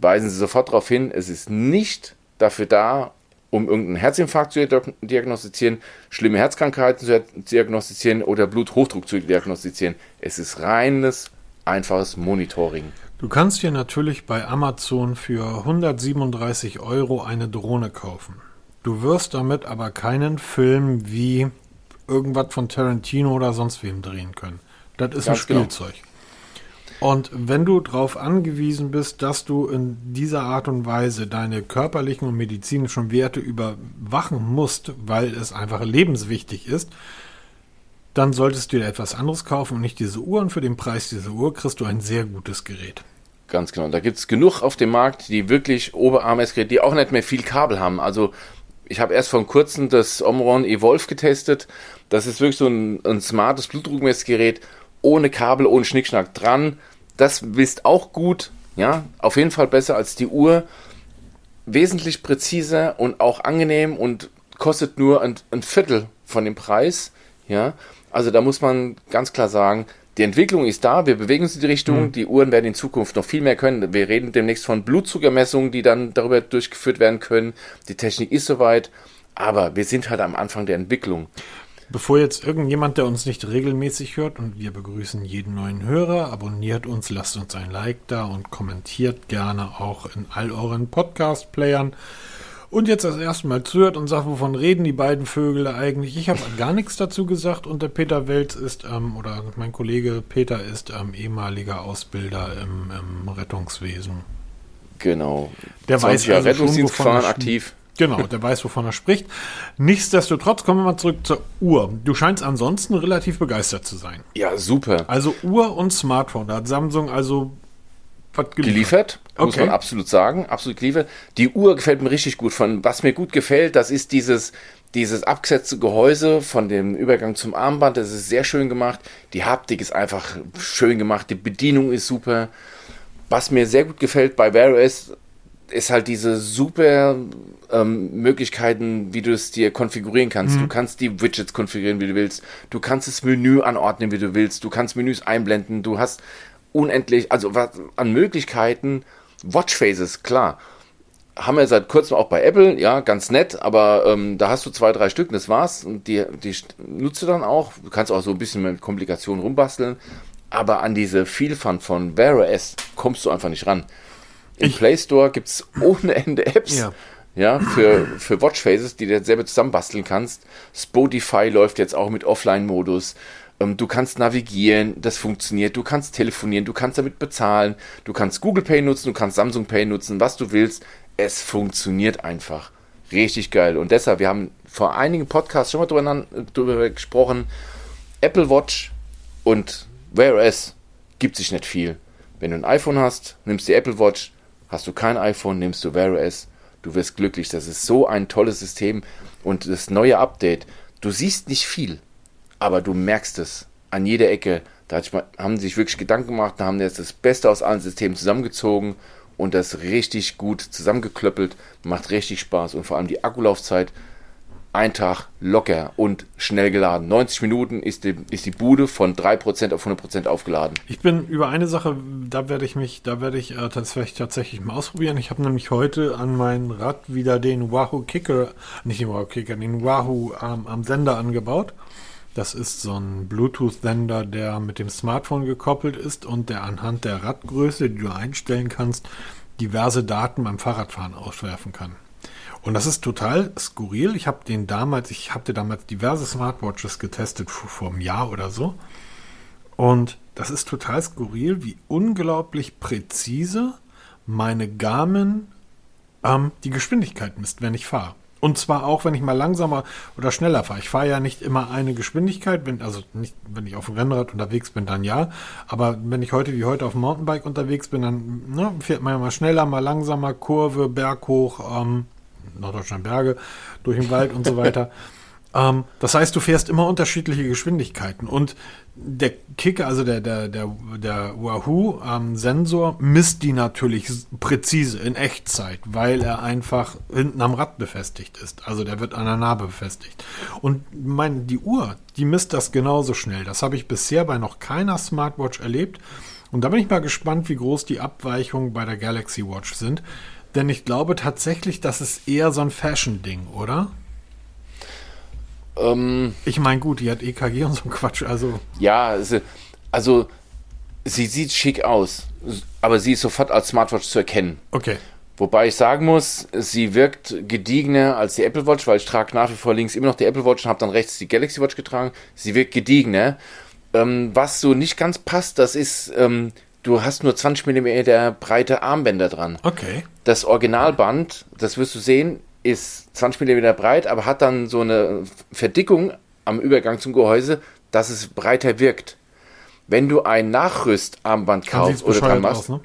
weisen sie sofort darauf hin, es ist nicht dafür da, um irgendeinen Herzinfarkt zu diagnostizieren, schlimme Herzkrankheiten zu diagnostizieren oder Bluthochdruck zu diagnostizieren. Es ist reines einfaches Monitoring. Du kannst dir natürlich bei Amazon für 137 Euro eine Drohne kaufen. Du wirst damit aber keinen Film wie irgendwas von Tarantino oder sonst wem drehen können. Das ist Ganz ein genau. Spielzeug. Genau. Und wenn du darauf angewiesen bist, dass du in dieser Art und Weise deine körperlichen und medizinischen Werte überwachen musst, weil es einfach lebenswichtig ist, dann solltest du dir etwas anderes kaufen und nicht diese Uhr. Und für den Preis dieser Uhr kriegst du ein sehr gutes Gerät. Ganz genau. Da gibt es genug auf dem Markt, die wirklich Oberarm-Messgeräte, die auch nicht mehr viel Kabel haben. Also ich habe erst vor kurzem das Omron Evolve getestet. Das ist wirklich so ein, ein smartes Blutdruckmessgerät ohne Kabel, ohne Schnickschnack dran. Das ist auch gut. Ja, auf jeden Fall besser als die Uhr. Wesentlich präziser und auch angenehm und kostet nur ein, ein Viertel von dem Preis. Ja, also da muss man ganz klar sagen, die Entwicklung ist da, wir bewegen uns in die Richtung, mhm. die Uhren werden in Zukunft noch viel mehr können. Wir reden demnächst von Blutzuckermessungen, die dann darüber durchgeführt werden können. Die Technik ist soweit, aber wir sind halt am Anfang der Entwicklung. Bevor jetzt irgendjemand, der uns nicht regelmäßig hört, und wir begrüßen jeden neuen Hörer, abonniert uns, lasst uns ein Like da und kommentiert gerne auch in all euren Podcast-Playern und jetzt das erste Mal zuhört und sagt, wovon reden die beiden Vögel eigentlich? Ich habe gar nichts dazu gesagt und der Peter Welz ist, ähm, oder mein Kollege Peter ist ähm, ehemaliger Ausbilder im, im, Rettungswesen. Genau. Der weiß ja also Rettungsdienst gefahren, aktiv. Genau, der weiß, wovon er spricht. Nichtsdestotrotz kommen wir mal zurück zur Uhr. Du scheinst ansonsten relativ begeistert zu sein. Ja, super. Also Uhr und Smartphone. Da hat Samsung also was geliefert. geliefert okay. muss man absolut sagen. Absolut geliefert. Die Uhr gefällt mir richtig gut. Von was mir gut gefällt, das ist dieses, dieses abgesetzte Gehäuse von dem Übergang zum Armband. Das ist sehr schön gemacht. Die Haptik ist einfach schön gemacht. Die Bedienung ist super. Was mir sehr gut gefällt bei Wear OS, ist halt diese super ähm, Möglichkeiten, wie du es dir konfigurieren kannst. Mhm. Du kannst die Widgets konfigurieren, wie du willst. Du kannst das Menü anordnen, wie du willst. Du kannst Menüs einblenden. Du hast unendlich, also was an Möglichkeiten. Watchfaces, klar. Haben wir seit kurzem auch bei Apple, ja, ganz nett, aber ähm, da hast du zwei, drei Stück, das war's. Und die, die nutzt du dann auch. Du kannst auch so ein bisschen mit Komplikationen rumbasteln. Aber an diese Vielfalt von Wear OS kommst du einfach nicht ran. Im Play Store gibt es ohne Ende Apps. Ja. Ja, für, für Watchfaces, die du selber zusammenbasteln kannst. Spotify läuft jetzt auch mit Offline-Modus. Ähm, du kannst navigieren, das funktioniert. Du kannst telefonieren, du kannst damit bezahlen. Du kannst Google Pay nutzen, du kannst Samsung Pay nutzen, was du willst. Es funktioniert einfach. Richtig geil. Und deshalb, wir haben vor einigen Podcasts schon mal drüber, drüber gesprochen. Apple Watch und Wear OS gibt sich nicht viel. Wenn du ein iPhone hast, nimmst die Apple Watch, Hast du kein iPhone, nimmst du Wear OS. Du wirst glücklich. Das ist so ein tolles System. Und das neue Update, du siehst nicht viel, aber du merkst es an jeder Ecke. Da haben sie sich wirklich Gedanken gemacht, da haben jetzt das Beste aus allen Systemen zusammengezogen und das richtig gut zusammengeklöppelt. Macht richtig Spaß und vor allem die Akkulaufzeit ein Tag locker und schnell geladen. 90 Minuten ist die, ist die Bude von 3% auf 100% aufgeladen. Ich bin über eine Sache, da werde ich mich, da werde ich äh, das werde ich tatsächlich mal ausprobieren. Ich habe nämlich heute an mein Rad wieder den Wahoo Kicker, nicht den Wahoo Kicker, den Wahoo ähm, am Sender angebaut. Das ist so ein Bluetooth-Sender, der mit dem Smartphone gekoppelt ist und der anhand der Radgröße, die du einstellen kannst, diverse Daten beim Fahrradfahren auswerfen kann. Und das ist total skurril. Ich habe den damals, ich habe damals diverse Smartwatches getestet vor, vor einem Jahr oder so. Und das ist total skurril, wie unglaublich präzise meine Garmin ähm, die Geschwindigkeit misst, wenn ich fahre. Und zwar auch, wenn ich mal langsamer oder schneller fahre. Ich fahre ja nicht immer eine Geschwindigkeit, wenn, also nicht, wenn ich auf dem Rennrad unterwegs bin, dann ja. Aber wenn ich heute wie heute auf dem Mountainbike unterwegs bin, dann ne, fährt man ja mal schneller, mal langsamer, Kurve, Berg hoch, ähm, Norddeutschland Berge, durch den Wald und so weiter. ähm, das heißt, du fährst immer unterschiedliche Geschwindigkeiten und der Kicker, also der, der, der, der Wahoo-Sensor, ähm, misst die natürlich präzise in Echtzeit, weil er einfach hinten am Rad befestigt ist. Also der wird an der Narbe befestigt. Und mein, die Uhr, die misst das genauso schnell. Das habe ich bisher bei noch keiner Smartwatch erlebt. Und da bin ich mal gespannt, wie groß die Abweichungen bei der Galaxy Watch sind. Denn ich glaube tatsächlich, das ist eher so ein Fashion-Ding, oder? Ähm, ich meine, gut, die hat EKG und so ein Quatsch, also. Ja, also, sie sieht schick aus, aber sie ist sofort als Smartwatch zu erkennen. Okay. Wobei ich sagen muss, sie wirkt gediegener als die Apple Watch, weil ich trage nach wie vor links immer noch die Apple Watch und habe dann rechts die Galaxy Watch getragen. Sie wirkt gediegener. Ähm, was so nicht ganz passt, das ist, ähm, du hast nur 20 mm breite Armbänder dran. Okay. Das Originalband, das wirst du sehen, ist 20 mm breit, aber hat dann so eine Verdickung am Übergang zum Gehäuse, dass es breiter wirkt. Wenn du ein Nachrüstarmband kaufst oder dran machst, aus, ne?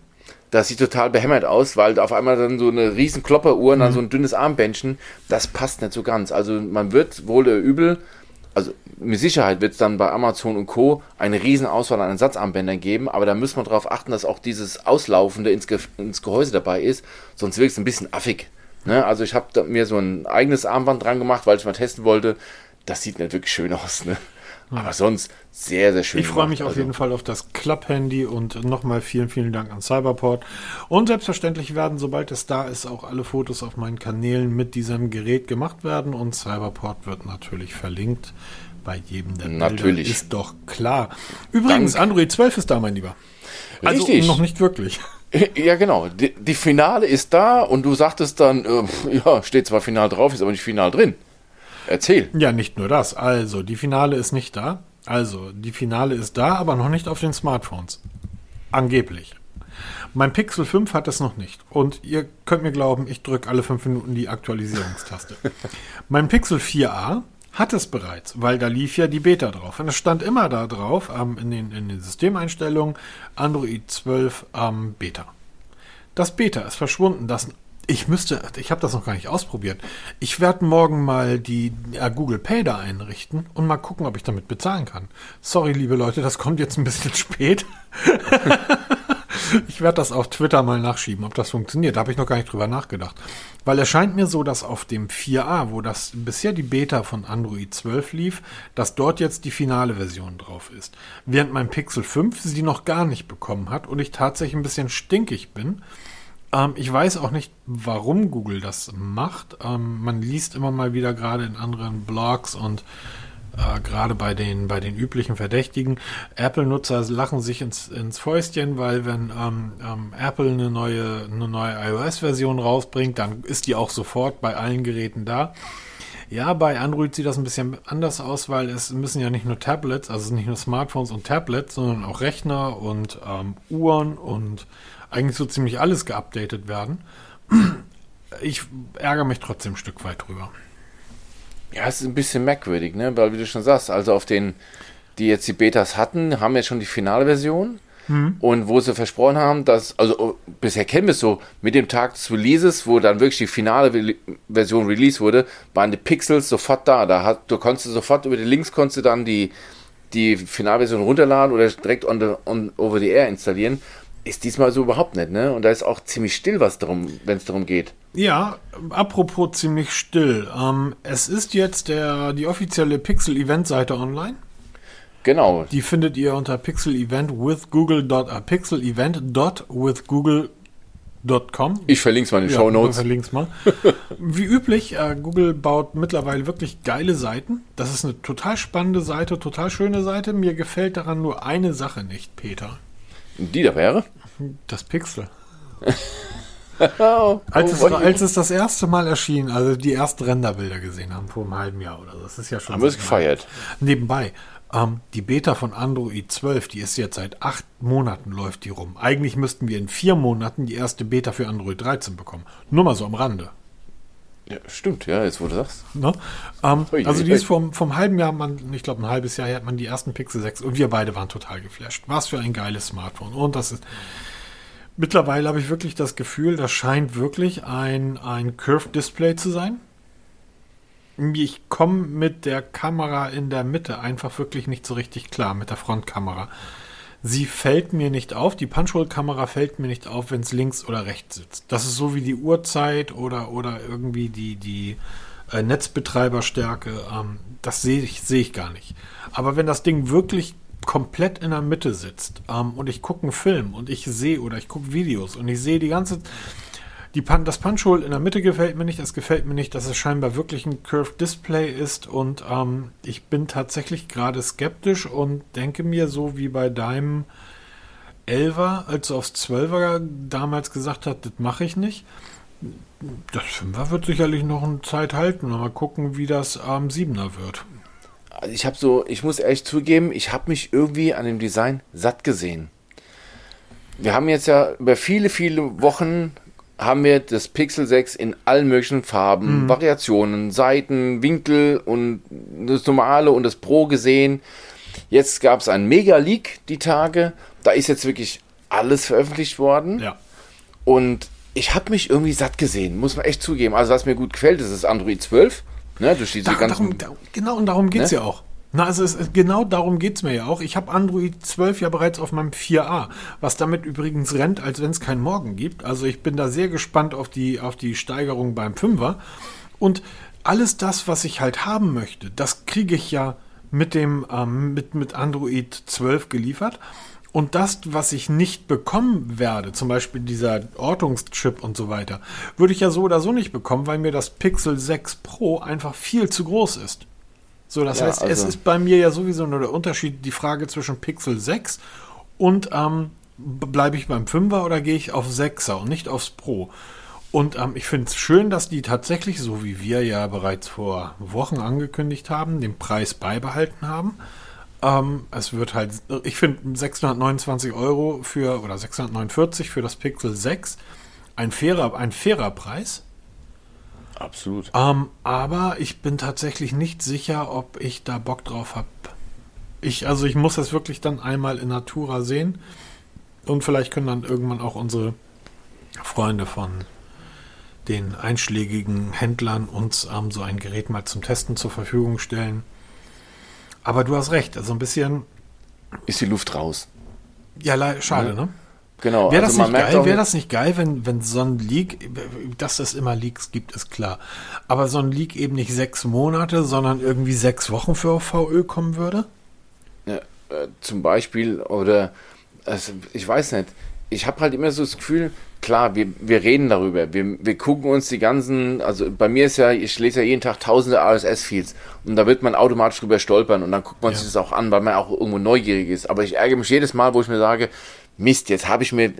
das sieht total behämmert aus, weil auf einmal dann so eine riesen Klopperuhr und dann mhm. so ein dünnes Armbändchen, das passt nicht so ganz. Also man wird wohl oder übel also mit Sicherheit wird es dann bei Amazon und Co. eine riesen Auswahl an Ersatzarmbändern geben, aber da muss man darauf achten, dass auch dieses Auslaufende ins, Ge ins Gehäuse dabei ist, sonst wirkt es ein bisschen affig. Ne? Also ich habe mir so ein eigenes Armband dran gemacht, weil ich mal testen wollte. Das sieht nicht wirklich schön aus. Ne? Aber sonst sehr, sehr schön. Ich freue mich auf also. jeden Fall auf das Club-Handy und nochmal vielen, vielen Dank an Cyberport. Und selbstverständlich werden, sobald es da ist, auch alle Fotos auf meinen Kanälen mit diesem Gerät gemacht werden und Cyberport wird natürlich verlinkt bei jedem der natürlich. Bilder. Ist doch klar. Übrigens, Dank. Android 12 ist da, mein Lieber. Also Richtig. noch nicht wirklich. Ja, genau. Die, die, Finale ist da und du sagtest dann, äh, ja, steht zwar final drauf, ist aber nicht final drin. Erzähl. Ja, nicht nur das. Also, die Finale ist nicht da. Also, die Finale ist da, aber noch nicht auf den Smartphones. Angeblich. Mein Pixel 5 hat es noch nicht. Und ihr könnt mir glauben, ich drücke alle 5 Minuten die Aktualisierungstaste. mein Pixel 4a hat es bereits, weil da lief ja die Beta drauf. Und es stand immer da drauf, ähm, in, den, in den Systemeinstellungen, Android 12 ähm, Beta. Das Beta ist verschwunden. Das ich müsste, ich habe das noch gar nicht ausprobiert. Ich werde morgen mal die äh, Google Pay da einrichten und mal gucken, ob ich damit bezahlen kann. Sorry, liebe Leute, das kommt jetzt ein bisschen spät. Ich werde das auf Twitter mal nachschieben, ob das funktioniert. Da habe ich noch gar nicht drüber nachgedacht. Weil es scheint mir so, dass auf dem 4a, wo das bisher die Beta von Android 12 lief, dass dort jetzt die finale Version drauf ist. Während mein Pixel 5 sie noch gar nicht bekommen hat und ich tatsächlich ein bisschen stinkig bin. Ähm, ich weiß auch nicht, warum Google das macht. Ähm, man liest immer mal wieder gerade in anderen Blogs und äh, gerade bei den, bei den üblichen Verdächtigen. Apple-Nutzer lachen sich ins, ins Fäustchen, weil wenn ähm, ähm, Apple eine neue, eine neue iOS-Version rausbringt, dann ist die auch sofort bei allen Geräten da. Ja, bei Android sieht das ein bisschen anders aus, weil es müssen ja nicht nur Tablets, also nicht nur Smartphones und Tablets, sondern auch Rechner und ähm, Uhren und eigentlich so ziemlich alles geupdatet werden. Ich ärgere mich trotzdem ein Stück weit drüber. Ja, es ist ein bisschen merkwürdig, ne? Weil, wie du schon sagst, also auf den, die jetzt die Betas hatten, haben jetzt schon die finale Version. Mhm. Und wo sie versprochen haben, dass, also oh, bisher kennen wir es so, mit dem Tag des Releases, wo dann wirklich die finale Version release wurde, waren die Pixels sofort da. Da hat, du konntest sofort über die Links konntest du dann die, die Finalversion runterladen oder direkt on the, on, over the air installieren. Ist diesmal so überhaupt nicht, ne? Und da ist auch ziemlich still, was darum, wenn es darum geht. Ja, apropos ziemlich still. Ähm, es ist jetzt der, die offizielle Pixel-Event-Seite online. Genau. Die findet ihr unter pixel-event with google. Pixel-event.with-google.com. Ich verlinke es mal in den ja, Show Notes. verlinke mal. Wie üblich, äh, Google baut mittlerweile wirklich geile Seiten. Das ist eine total spannende Seite, total schöne Seite. Mir gefällt daran nur eine Sache nicht, Peter. Die da wäre? Das Pixel. oh, als, es, als es das erste Mal erschien, also die ersten Renderbilder gesehen haben, vor einem halben Jahr oder so, das ist ja schon. Haben wir es gefeiert. Nebenbei, ähm, die Beta von Android 12, die ist jetzt seit acht Monaten läuft die rum. Eigentlich müssten wir in vier Monaten die erste Beta für Android 13 bekommen. Nur mal so am Rande. Ja, stimmt, ja, jetzt wo du sagst. Ne? Ähm, also die ist vom, vom halben Jahr, man, ich glaube ein halbes Jahr her hat man die ersten Pixel 6 und wir beide waren total geflasht. Was für ein geiles Smartphone. Und das ist, Mittlerweile habe ich wirklich das Gefühl, das scheint wirklich ein, ein Curved Display zu sein. Ich komme mit der Kamera in der Mitte einfach wirklich nicht so richtig klar, mit der Frontkamera. Sie fällt mir nicht auf, die Punchhole-Kamera fällt mir nicht auf, wenn es links oder rechts sitzt. Das ist so wie die Uhrzeit oder, oder irgendwie die, die äh, Netzbetreiberstärke. Ähm, das sehe ich, seh ich gar nicht. Aber wenn das Ding wirklich komplett in der Mitte sitzt ähm, und ich gucke einen Film und ich sehe oder ich gucke Videos und ich sehe die ganze die Pan das Punchhole in der Mitte gefällt mir nicht. Es gefällt mir nicht, dass es scheinbar wirklich ein Curved Display ist und ähm, ich bin tatsächlich gerade skeptisch und denke mir so wie bei deinem 11er, als du aufs 12er damals gesagt hast, das mache ich nicht. Das 5er wird sicherlich noch eine Zeit halten. Mal gucken, wie das am ähm, 7er wird ich habe so, ich muss ehrlich zugeben, ich habe mich irgendwie an dem Design satt gesehen. Wir haben jetzt ja über viele, viele Wochen haben wir das Pixel 6 in allen möglichen Farben, mhm. Variationen, Seiten, Winkel und das normale und das Pro gesehen. Jetzt gab es einen Mega-Leak die Tage. Da ist jetzt wirklich alles veröffentlicht worden. Ja. Und ich habe mich irgendwie satt gesehen, muss man echt zugeben. Also was mir gut gefällt, ist das Android 12. Ne, durch diese da, ganzen, darum, genau, und darum geht es ne? ja auch. Na, also es, genau darum geht es mir ja auch. Ich habe Android 12 ja bereits auf meinem 4a, was damit übrigens rennt, als wenn es keinen Morgen gibt. Also ich bin da sehr gespannt auf die, auf die Steigerung beim 5er. Und alles das, was ich halt haben möchte, das kriege ich ja mit dem ähm, mit, mit Android 12 geliefert. Und das, was ich nicht bekommen werde, zum Beispiel dieser Ortungschip und so weiter, würde ich ja so oder so nicht bekommen, weil mir das Pixel 6 Pro einfach viel zu groß ist. So, das ja, heißt, also es ist bei mir ja sowieso nur der Unterschied, die Frage zwischen Pixel 6 und ähm, bleibe ich beim 5er oder gehe ich auf 6er und nicht aufs Pro. Und ähm, ich finde es schön, dass die tatsächlich, so wie wir ja bereits vor Wochen angekündigt haben, den Preis beibehalten haben. Ähm, es wird halt, ich finde 629 Euro für, oder 649 für das Pixel 6 ein fairer, ein fairer Preis. Absolut. Ähm, aber ich bin tatsächlich nicht sicher, ob ich da Bock drauf habe. Ich, also ich muss das wirklich dann einmal in Natura sehen. Und vielleicht können dann irgendwann auch unsere Freunde von den einschlägigen Händlern uns ähm, so ein Gerät mal zum Testen zur Verfügung stellen. Aber du hast recht, also ein bisschen. Ist die Luft raus. Ja, schade, ja. ne? Genau. Wäre also das, nicht geil, wär das nicht geil, wenn, wenn so ein Leak, dass es immer Leaks gibt, ist klar. Aber so ein Leak eben nicht sechs Monate, sondern irgendwie sechs Wochen für VÖ kommen würde? Ja, äh, zum Beispiel, oder also, ich weiß nicht, ich habe halt immer so das Gefühl, klar, wir, wir reden darüber, wir, wir gucken uns die ganzen, also bei mir ist ja, ich lese ja jeden Tag tausende RSS-Feeds und da wird man automatisch drüber stolpern und dann guckt man Ja. sich das auch an, weil man auch irgendwo neugierig ist. Aber ich ärgere mich jedes Mal, wo ich mir sage, Mist, jetzt habe ich mir äh,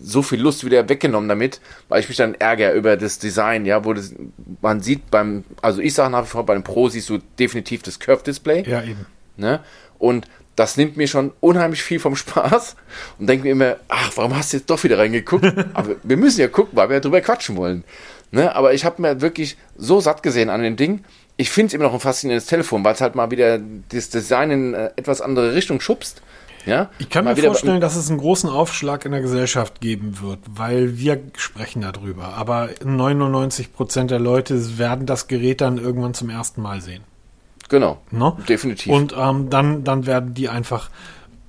so viel Lust wieder weggenommen damit, weil ich mich dann ärgere über das Design, ja, wo das, man sieht beim, also ich sage nach wie vor, bei dem Pro siehst du definitiv das Curve-Display. Ja, eben. Ne? Und das nimmt mir schon unheimlich viel vom Spaß und denke mir immer, ach, warum hast du jetzt doch wieder reingeguckt? Aber wir müssen ja gucken, weil wir ja drüber quatschen wollen. Ne? Aber ich habe mir wirklich so satt gesehen an dem Ding. Ich finde es immer noch ein faszinierendes Telefon, weil es halt mal wieder das Design in äh, etwas andere Richtung schubst. Ja? Ich kann mal mir vorstellen, dass es einen großen Aufschlag in der Gesellschaft geben wird, weil wir sprechen darüber. Aber 99 Prozent der Leute werden das Gerät dann irgendwann zum ersten Mal sehen. Genau, Ne? definitiv. Und ähm, dann, dann werden die einfach.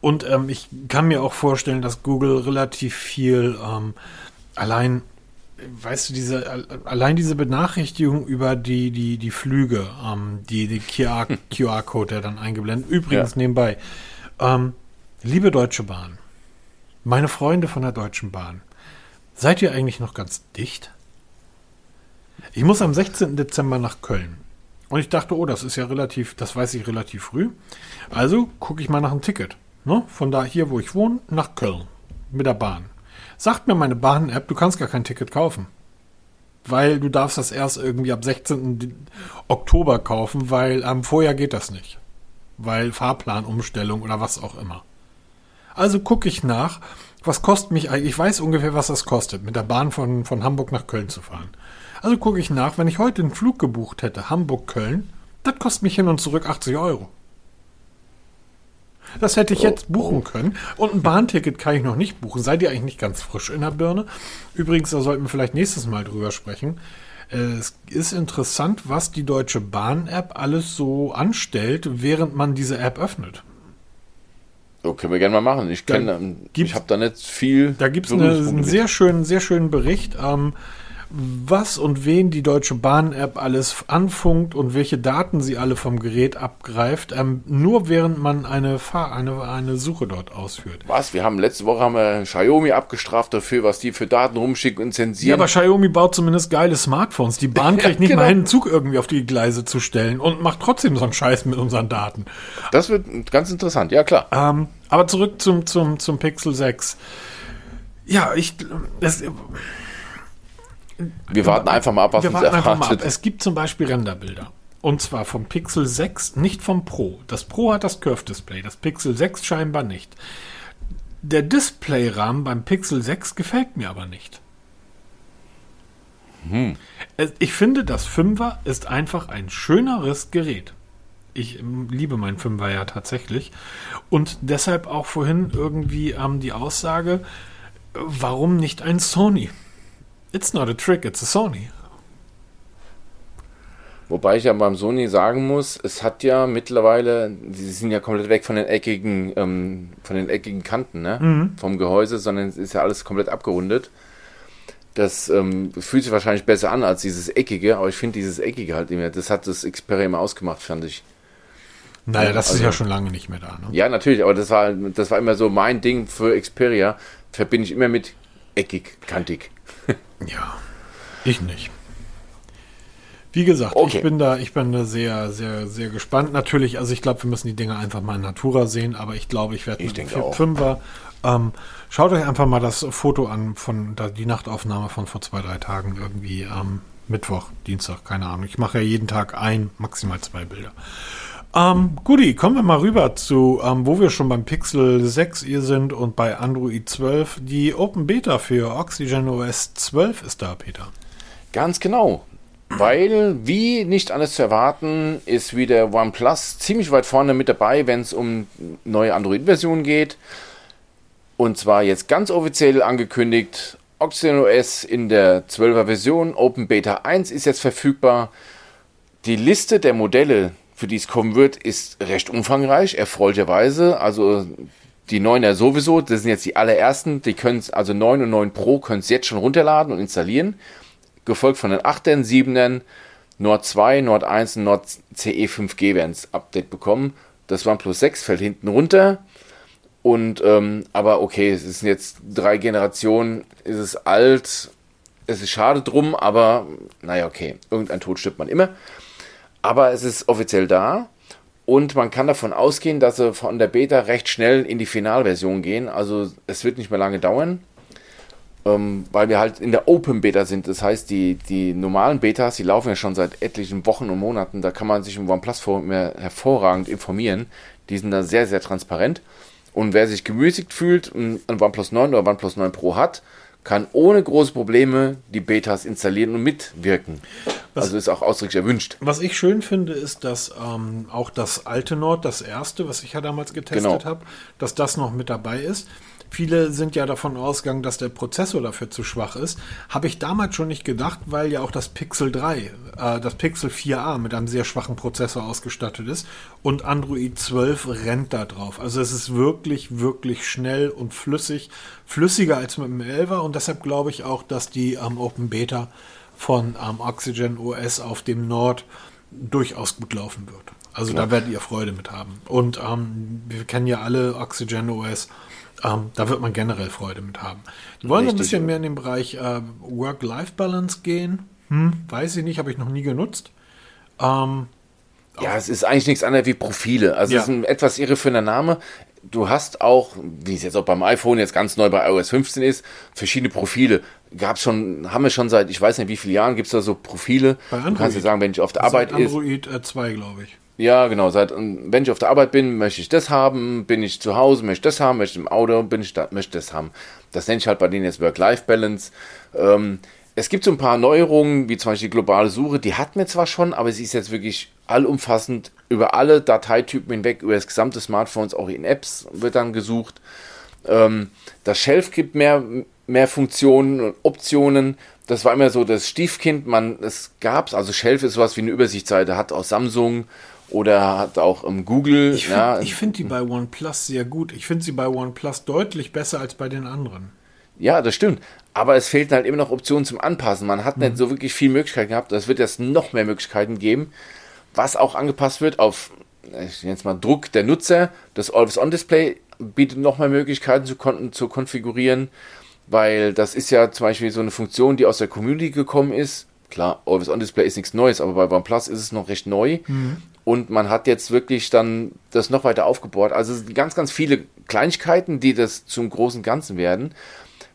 Und ähm, ich kann mir auch vorstellen, dass Google relativ viel ähm, allein, weißt du, diese al- allein diese Benachrichtigung über die, die, die Flüge, ähm, die, die QR QR-Code, der dann eingeblendet. Übrigens Ja. nebenbei, ähm, liebe Deutsche Bahn, meine Freunde von der Deutschen Bahn, seid ihr eigentlich noch ganz dicht? Ich muss am 16. Dezember nach Köln. Und ich dachte, oh, das ist ja relativ, das weiß ich relativ früh. Also gucke ich mal nach einem Ticket. Ne? Von da hier, wo ich wohne, nach Köln. Mit der Bahn. Sagt mir meine Bahn-App, du kannst gar kein Ticket kaufen. Weil du darfst das erst irgendwie ab 16. Di- Oktober kaufen, weil am Vorjahr geht das nicht. Weil Fahrplanumstellung oder was auch immer. Also gucke ich nach, was kostet mich eigentlich, ich weiß ungefähr, was das kostet, mit der Bahn von, von Hamburg nach Köln zu fahren. Also gucke ich nach, wenn ich heute einen Flug gebucht hätte, Hamburg-Köln, das kostet mich hin und zurück 80 Euro. Das hätte ich jetzt buchen können. Und ein Bahnticket kann ich noch nicht buchen. Seid ihr eigentlich nicht ganz frisch in der Birne? Übrigens, da sollten wir vielleicht nächstes Mal drüber sprechen. Äh, Es ist interessant, was die Deutsche Bahn-App alles so anstellt, während man diese App öffnet. So, können wir gerne mal machen. Ich kenne, ähm, ich habe da nicht viel. Da gibt es einen sehr schönen, sehr schönen Bericht, ähm, was und wen die Deutsche Bahn-App alles anfunkt und welche Daten sie alle vom Gerät abgreift, ähm, nur während man eine, Fahr eine, eine Suche dort ausführt. Was? Wir haben letzte Woche haben wir Xiaomi abgestraft dafür, was die für Daten rumschicken und Ja, zensieren. aber Xiaomi baut zumindest geile Smartphones. Die Bahn kriegt nicht genau. mal einen Zug irgendwie auf die Gleise zu stellen und macht trotzdem so einen Scheiß mit unseren Daten. das wird ganz interessant, ja klar. Ähm, aber zurück zum, zum, zum Pixel 6. Ja, ich, es, Wir warten einfach mal ab, was Wir uns warten einfach mal ab. erwartet. Es gibt zum Beispiel Renderbilder. Und zwar vom Pixel 6, nicht vom Pro. Das Pro hat das Curve-Display, das Pixel 6 scheinbar nicht. Der Displayrahmen beim Pixel 6 gefällt mir aber nicht. Es- Ich finde, das 5er ist einfach ein schöneres Gerät. Ich liebe meinen 5er ja tatsächlich. Und deshalb auch vorhin irgendwie ähm, die Aussage, warum nicht ein Sony? It's not a trick, it's a Sony. Wobei ich ja beim Sony sagen muss, es hat ja mittlerweile, sie sind ja komplett weg von den eckigen, ähm, von den eckigen Kanten, ne? Mhm. Vom Gehäuse, sondern es ist ja alles komplett abgerundet. Das ähm, fühlt sich wahrscheinlich besser an als dieses eckige, aber ich finde dieses eckige halt immer, das hat das Xperia immer ausgemacht, fand ich. Naja, Ja, das ist also- ja schon lange nicht mehr da. Ne? Ja, natürlich, aber das war, das war immer so mein Ding für Xperia, verbinde ich immer mit eckig, kantig. Ja, ich nicht. Wie gesagt, Okay. ich bin da, ich bin da sehr, sehr, sehr gespannt. Natürlich, also ich glaube, wir müssen die Dinge einfach mal in Natura sehen, aber ich glaube, ich werde mit dem. 5er. Ähm, schaut euch einfach mal das Foto an von da, die Nachtaufnahme von vor zwei, drei Tagen irgendwie am Mittwoch, Dienstag, keine Ahnung. Ich mache ja jeden Tag ein, maximal zwei Bilder. Ähm, Guti, kommen wir mal rüber zu, ähm, wo wir schon beim Pixel 6 hier sind und bei Android 12. Die Open Beta für Oxygen OS 12 ist da, Peter. Ganz genau. Weil, wie nicht anders zu erwarten, ist wieder OnePlus ziemlich weit vorne mit dabei, wenn es um neue Android-Versionen geht. Und zwar jetzt ganz offiziell angekündigt, Oxygen OS in der 12er Version, Open Beta 1 ist jetzt verfügbar. Die Liste der Modelle, für die es kommen wird, ist recht umfangreich, erfreulicherweise. Also die 9er sowieso, das sind jetzt die allerersten, die können also 9 und 9 Pro können es jetzt schon runterladen und installieren. Gefolgt von den 8ern, 7ern, Nord 2, Nord 1 und Nord CE 5G werden es Update bekommen. Das OnePlus 6 fällt hinten runter. Und ähm, aber okay, es sind jetzt drei Generationen, ist es alt, es ist schade drum, aber naja, okay, irgendein Tod stirbt man immer. Aber es ist offiziell da und man kann davon ausgehen, dass sie von der Beta recht schnell in die Finalversion gehen. Also es wird nicht mehr lange dauern, ähm, weil wir halt in der Open Beta sind. Das heißt, die, die normalen Betas, die laufen ja schon seit etlichen Wochen und Monaten. Da kann man sich im OnePlus Forum mehr hervorragend informieren. Die sind da sehr, sehr transparent. Und wer sich gemüßigt fühlt und ein OnePlus 9 oder OnePlus 9 Pro hat, kann ohne große Probleme die Betas installieren und mitwirken. Was, also ist auch ausdrücklich erwünscht. Was ich schön finde, ist, dass ähm, auch das alte Nord, das erste, was ich ja damals getestet genau. habe, dass das noch mit dabei ist. Viele sind ja davon ausgegangen, dass der Prozessor dafür zu schwach ist. Habe ich damals schon nicht gedacht, weil ja auch das Pixel 3, äh, das Pixel 4a mit einem sehr schwachen Prozessor ausgestattet ist und Android 12 rennt da drauf. Also es ist wirklich, wirklich schnell und flüssig, flüssiger als mit dem 11er und deshalb glaube ich auch, dass die ähm, Open Beta von ähm, Oxygen OS auf dem Nord durchaus gut laufen wird. Also ja. da werdet ihr Freude mit haben. Und ähm, wir kennen ja alle Oxygen OS ähm, da wird man generell Freude mit haben. Die wollen Richtig. ein bisschen mehr in den Bereich äh, Work-Life-Balance gehen. Hm, weiß ich nicht, habe ich noch nie genutzt. Ähm, ja, es ist eigentlich nichts anderes wie Profile. Also ja. es ist ein etwas irreführender Name. Du hast auch, wie es jetzt auch beim iPhone jetzt ganz neu bei iOS 15 ist, verschiedene Profile. Gab schon, haben wir schon seit, ich weiß nicht wie viele Jahren, gibt es da so Profile. Bei Android. Du kannst dir sagen, wenn ich auf der Arbeit ist. Android ist. 2, glaube ich. Ja, genau. Seit, wenn ich auf der Arbeit bin, möchte ich das haben. Bin ich zu Hause, möchte ich das haben. Möchte ich im Auto, bin ich da, möchte ich das haben. Das nenne ich halt bei denen jetzt Work-Life-Balance. Ähm, es gibt so ein paar Neuerungen, wie zum Beispiel die globale Suche. Die hatten wir zwar schon, aber sie ist jetzt wirklich allumfassend über alle Dateitypen hinweg, über das gesamte Smartphone, auch in Apps wird dann gesucht. Ähm, das Shelf gibt mehr, mehr Funktionen und Optionen. Das war immer so das Stiefkind. Man, es gab's, also Shelf ist sowas wie eine Übersichtsseite, hat auch Samsung oder hat auch um, Google. Ich finde ja, find die bei OnePlus sehr gut. Ich finde sie bei OnePlus deutlich besser als bei den anderen. Ja, das stimmt. Aber es fehlten halt immer noch Optionen zum Anpassen. Man hat mhm. nicht so wirklich viel Möglichkeiten gehabt. Es wird jetzt noch mehr Möglichkeiten geben, was auch angepasst wird auf ich jetzt mal Druck der Nutzer. Das Always-On-Display bietet noch mehr Möglichkeiten zu, kon zu konfigurieren, weil das ist ja zum Beispiel so eine Funktion, die aus der Community gekommen ist. Klar, Always-On-Display ist nichts Neues, aber bei OnePlus ist es noch recht neu. Mhm. Und man hat jetzt wirklich dann das noch weiter aufgebohrt. Also ganz, ganz viele Kleinigkeiten, die das zum großen Ganzen werden.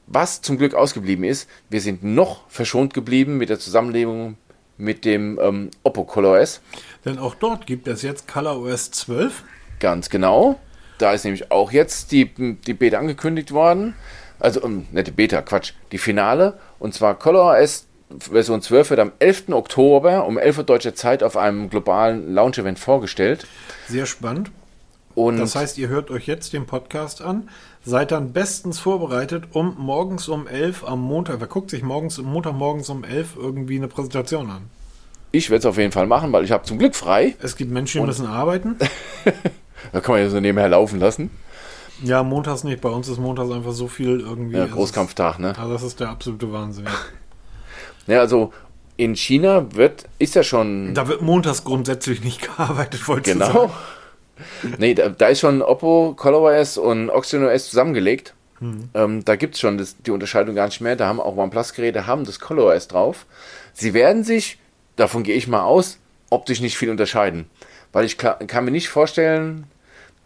Was zum Glück ausgeblieben ist, wir sind noch verschont geblieben mit der Zusammenlegung mit dem ähm, Oppo ColorOS. Denn auch dort gibt es jetzt ColorOS 12. Ganz genau. Da ist nämlich auch jetzt die, die Beta angekündigt worden. Also, um, nicht die Beta, Quatsch, die Finale. Und zwar ColorOS Version 12 wird am 11. Oktober um 11 Uhr deutscher Zeit auf einem globalen Launch-Event vorgestellt. Sehr spannend. Und das heißt, ihr hört euch jetzt den Podcast an, seid dann bestens vorbereitet, um morgens um 11 am Montag, wer guckt sich morgens, Montag morgens um 11 irgendwie eine Präsentation an? Ich werde es auf jeden Fall machen, weil ich habe zum Glück frei. Es gibt Menschen, die müssen arbeiten. da kann man ja so nebenher laufen lassen. Ja, montags nicht. Bei uns ist montags einfach so viel irgendwie. Ja, Großkampftag, ne? Also das ist der absolute Wahnsinn. Ja, also in China wird, ist ja schon. Da wird montags grundsätzlich nicht gearbeitet, wollte ich Genau. nee, da, da, ist schon Oppo, ColorOS und OxygenOS zusammengelegt. Hm. Ähm, da gibt es schon das, die Unterscheidung gar nicht mehr. Da haben auch OnePlus-Geräte haben das ColorOS drauf. Sie werden sich, davon gehe ich mal aus, optisch nicht viel unterscheiden. Weil ich kann mir nicht vorstellen,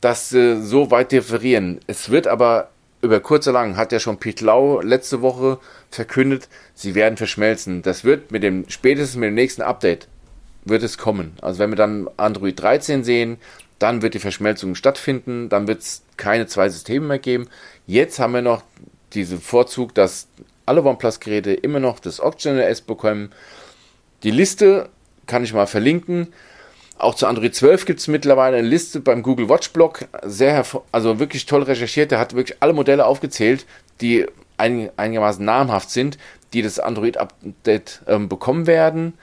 dass sie so weit differieren. Es wird aber über kurz oder lang, hat ja schon Pete Lau letzte Woche verkündet, sie werden verschmelzen. Das wird mit dem, spätestens mit dem nächsten Update, wird es kommen. Also wenn wir dann Android 13 sehen, dann wird die Verschmelzung stattfinden, dann wird es keine zwei Systeme mehr geben. Jetzt haben wir noch diesen Vorzug, dass alle OnePlus-Geräte immer noch das Oxygen OS bekommen. Die Liste kann ich mal verlinken. Auch zu Android 12 gibt es mittlerweile eine Liste beim Google Watch Blog. Sehr, also wirklich toll recherchiert. Der hat wirklich alle Modelle aufgezählt, die ein, einigermaßen namhaft sind, die das Android-Update ähm, bekommen werden.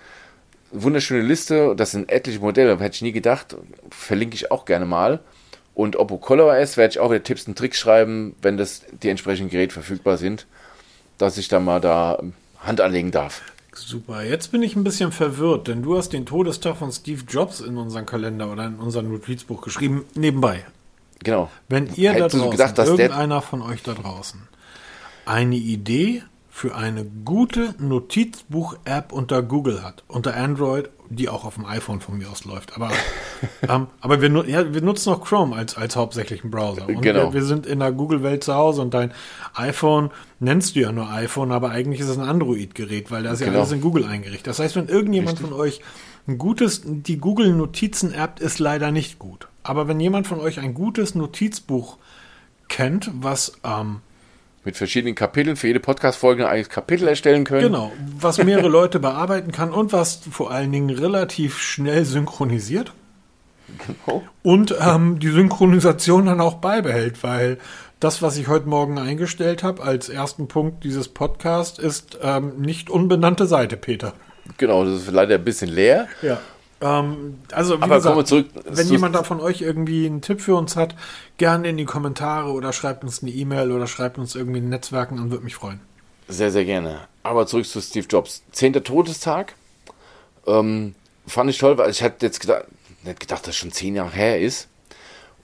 Wunderschöne Liste, das sind etliche Modelle, hätte ich nie gedacht. Verlinke ich auch gerne mal. Und Oppo ColorOS werde ich auch wieder Tipps und Tricks schreiben, wenn das die entsprechenden Geräte verfügbar sind, dass ich da mal da Hand anlegen darf. Super, jetzt bin ich ein bisschen verwirrt, denn du hast den Todestag von Steve Jobs in unseren Kalender oder in unser Notizbuch geschrieben, nebenbei. Genau. Wenn ihr da Hättest du draußen, gedacht, irgendeiner von euch da draußen, eine Idee für eine gute Notizbuch-App unter Google hat, unter Android, die auch auf dem iPhone von mir aus läuft. Aber, ähm, aber wir, ja, wir nutzen noch Chrome als, als hauptsächlichen Browser. Und Genau. wir, wir sind in der Google-Welt zu Hause und dein iPhone nennst du ja nur iPhone, aber eigentlich ist es ein Android-Gerät, weil da ist ja Genau. alles in Google eingerichtet. Das heißt, wenn irgendjemand von euch ein gutes, die Google Notizen-App ist leider nicht gut. Aber wenn jemand von euch ein gutes Notizbuch kennt, was ähm, Mit verschiedenen Kapiteln für jede Podcast-Folge ein eigenes Kapitel erstellen können. genau, was mehrere Leute bearbeiten kann und was vor allen Dingen relativ schnell synchronisiert Genau. und ähm, die Synchronisation dann auch beibehält, weil das, was ich heute Morgen eingestellt habe als ersten Punkt dieses Podcasts, ist ähm, nicht unbenannte Seite, Peter. Genau, das ist leider ein bisschen leer. Ja. Ähm, also, wie Aber gesagt, zurück wenn jemand da von euch irgendwie einen Tipp für uns hat, gerne in die Kommentare oder schreibt uns eine E-Mail oder schreibt uns irgendwie in Netzwerken und würde mich freuen. Sehr, sehr gerne. Aber zurück zu Steve Jobs. Zehnter Todestag. Ähm, fand ich toll, weil ich hatte jetzt gedacht, nicht gedacht, dass schon zehn Jahre her ist.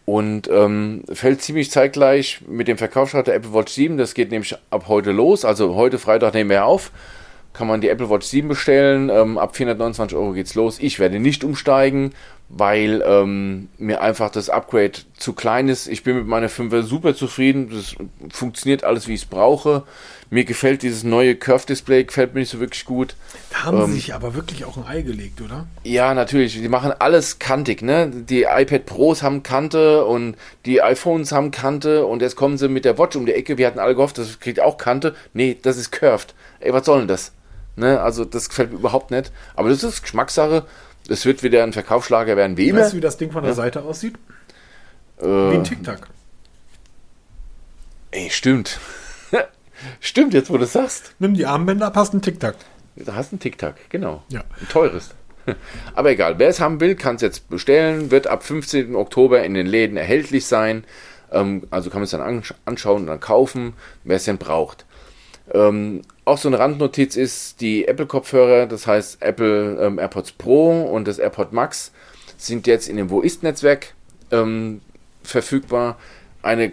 Und ähm, fällt ziemlich zeitgleich mit dem Verkaufsstart der Apple Watch 7. Das geht nämlich ab heute los. Also heute Freitag nehmen wir auf. Kann man die Apple Watch 7 bestellen. Ähm, ab 429 Euro geht's los. Ich werde nicht umsteigen, weil ähm, mir einfach das Upgrade zu klein ist. Ich bin mit meiner 5er super zufrieden. Das funktioniert alles, wie ich es brauche. Mir gefällt dieses neue Curve-Display, gefällt mir nicht so wirklich gut. Da haben Ähm. sie sich aber wirklich auch ein Ei gelegt, oder? Ja, natürlich. Die machen alles kantig, ne? Die iPad Pros haben Kante und die iPhones haben Kante und jetzt kommen sie mit der Watch um die Ecke. Wir hatten alle gehofft, das kriegt auch Kante. Nee, das ist curved. Ey, was soll denn das? Ne? Also, das gefällt mir überhaupt nicht. Aber das ist Geschmackssache. Es wird wieder ein Verkaufsschlager werden, wie immer. Weißt du, wie das Ding von der Seite aussieht? Wie Äh, ein Tic-Tac. ey, stimmt. stimmt, jetzt wo du es sagst. Nimm die Armbänder, passt ein Tic-Tac. Da hast du einen Tic-Tac, genau. Ja. Ein teures. Aber egal, wer es haben will, kann es jetzt bestellen. Wird ab 15. Oktober in den Läden erhältlich sein. Ähm, also kann man es dann ansch anschauen und dann kaufen, wer es denn braucht. Ähm, auch so eine Randnotiz ist, die Apple-Kopfhörer, das heißt Apple ähm, AirPods Pro und das AirPod Max, sind jetzt in dem Wo ist-Netzwerk ähm, verfügbar. Eine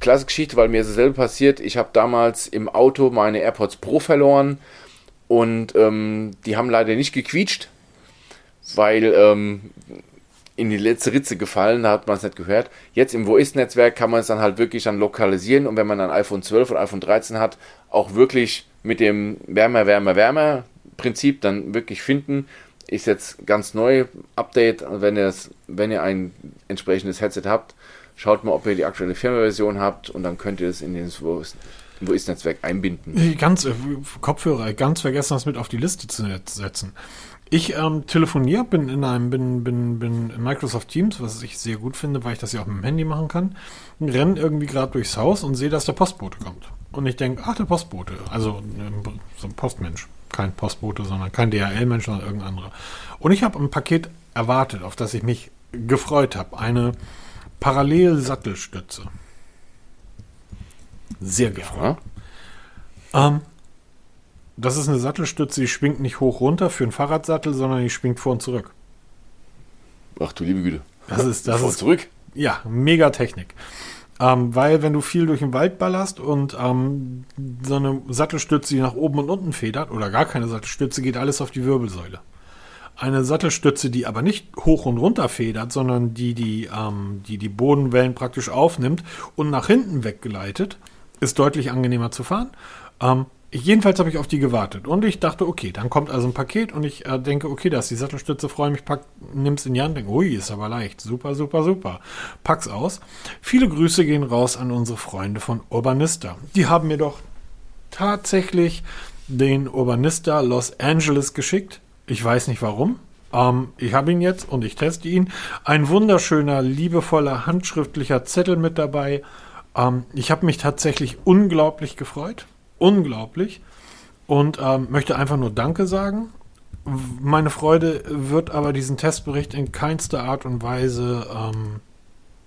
klasse Geschichte, weil mir ist dasselbe passiert. Ich habe damals im Auto meine AirPods Pro verloren und ähm, die haben leider nicht gequietscht, weil ähm, in die letzte Ritze gefallen, da hat man es nicht gehört. Jetzt im Wo ist-Netzwerk kann man es dann halt wirklich dann lokalisieren und wenn man ein iPhone 12 oder iPhone 13 hat, auch wirklich mit dem Wärmer, Wärmer, Wärmer Prinzip dann wirklich finden. Ist jetzt ganz neu, Update, wenn wenn ihr ein entsprechendes Headset habt, schaut mal, ob ihr die aktuelle Firmenversion habt und dann könnt ihr es in das Wo ist- Wo ist-Netzwerk einbinden. Ganz, äh, Kopfhörer, ganz vergessen, das mit auf die Liste zu setzen. Ich ähm, telefoniere, bin in einem, bin, bin, bin in Microsoft Teams, was ich sehr gut finde, weil ich das ja auch mit dem Handy machen kann. Renne irgendwie gerade durchs Haus und sehe, dass der Postbote kommt. Und ich denke, ach, der Postbote. Also ähm, so ein Postmensch. Kein Postbote, sondern kein DHL-Mensch, sondern irgendein anderer. Und ich habe ein Paket erwartet, auf das ich mich gefreut habe. Eine Parallelsattelstütze. Sehr gefreut. Ja? Ähm, das ist eine Sattelstütze, die schwingt nicht hoch runter für einen Fahrradsattel, sondern die schwingt vor und zurück. Ach du liebe Güte. Das ist, das Vor und zurück. ja mega Technik. Ähm, weil wenn du viel durch den Wald ballerst und ähm, so eine Sattelstütze, die nach oben und unten federt, oder gar keine Sattelstütze, geht alles auf die Wirbelsäule. Eine Sattelstütze, die aber nicht hoch und runter federt, sondern die die, ähm, die die Bodenwellen praktisch aufnimmt und nach hinten weggeleitet, ist deutlich angenehmer zu fahren. Jedenfalls habe ich auf die gewartet und ich dachte, okay, dann kommt also ein Paket und ich äh, denke, okay, da ist die Sattelstütze, freue mich, pack, nimm's in die Hand, denke, ui, ist aber leicht, super, super, super. Pack's aus. Viele Grüße gehen raus an unsere Freunde von Urbanista. Die haben mir doch tatsächlich den Urbanista Los Angeles geschickt. Ich weiß nicht warum. Ähm, ich habe ihn jetzt und ich teste ihn. Ein wunderschöner, liebevoller, handschriftlicher Zettel mit dabei. Ähm, ich habe mich tatsächlich unglaublich gefreut. Unglaublich. Und ähm, möchte einfach nur Danke sagen. Meine Freude wird aber diesen Testbericht in keinster Art und Weise ähm,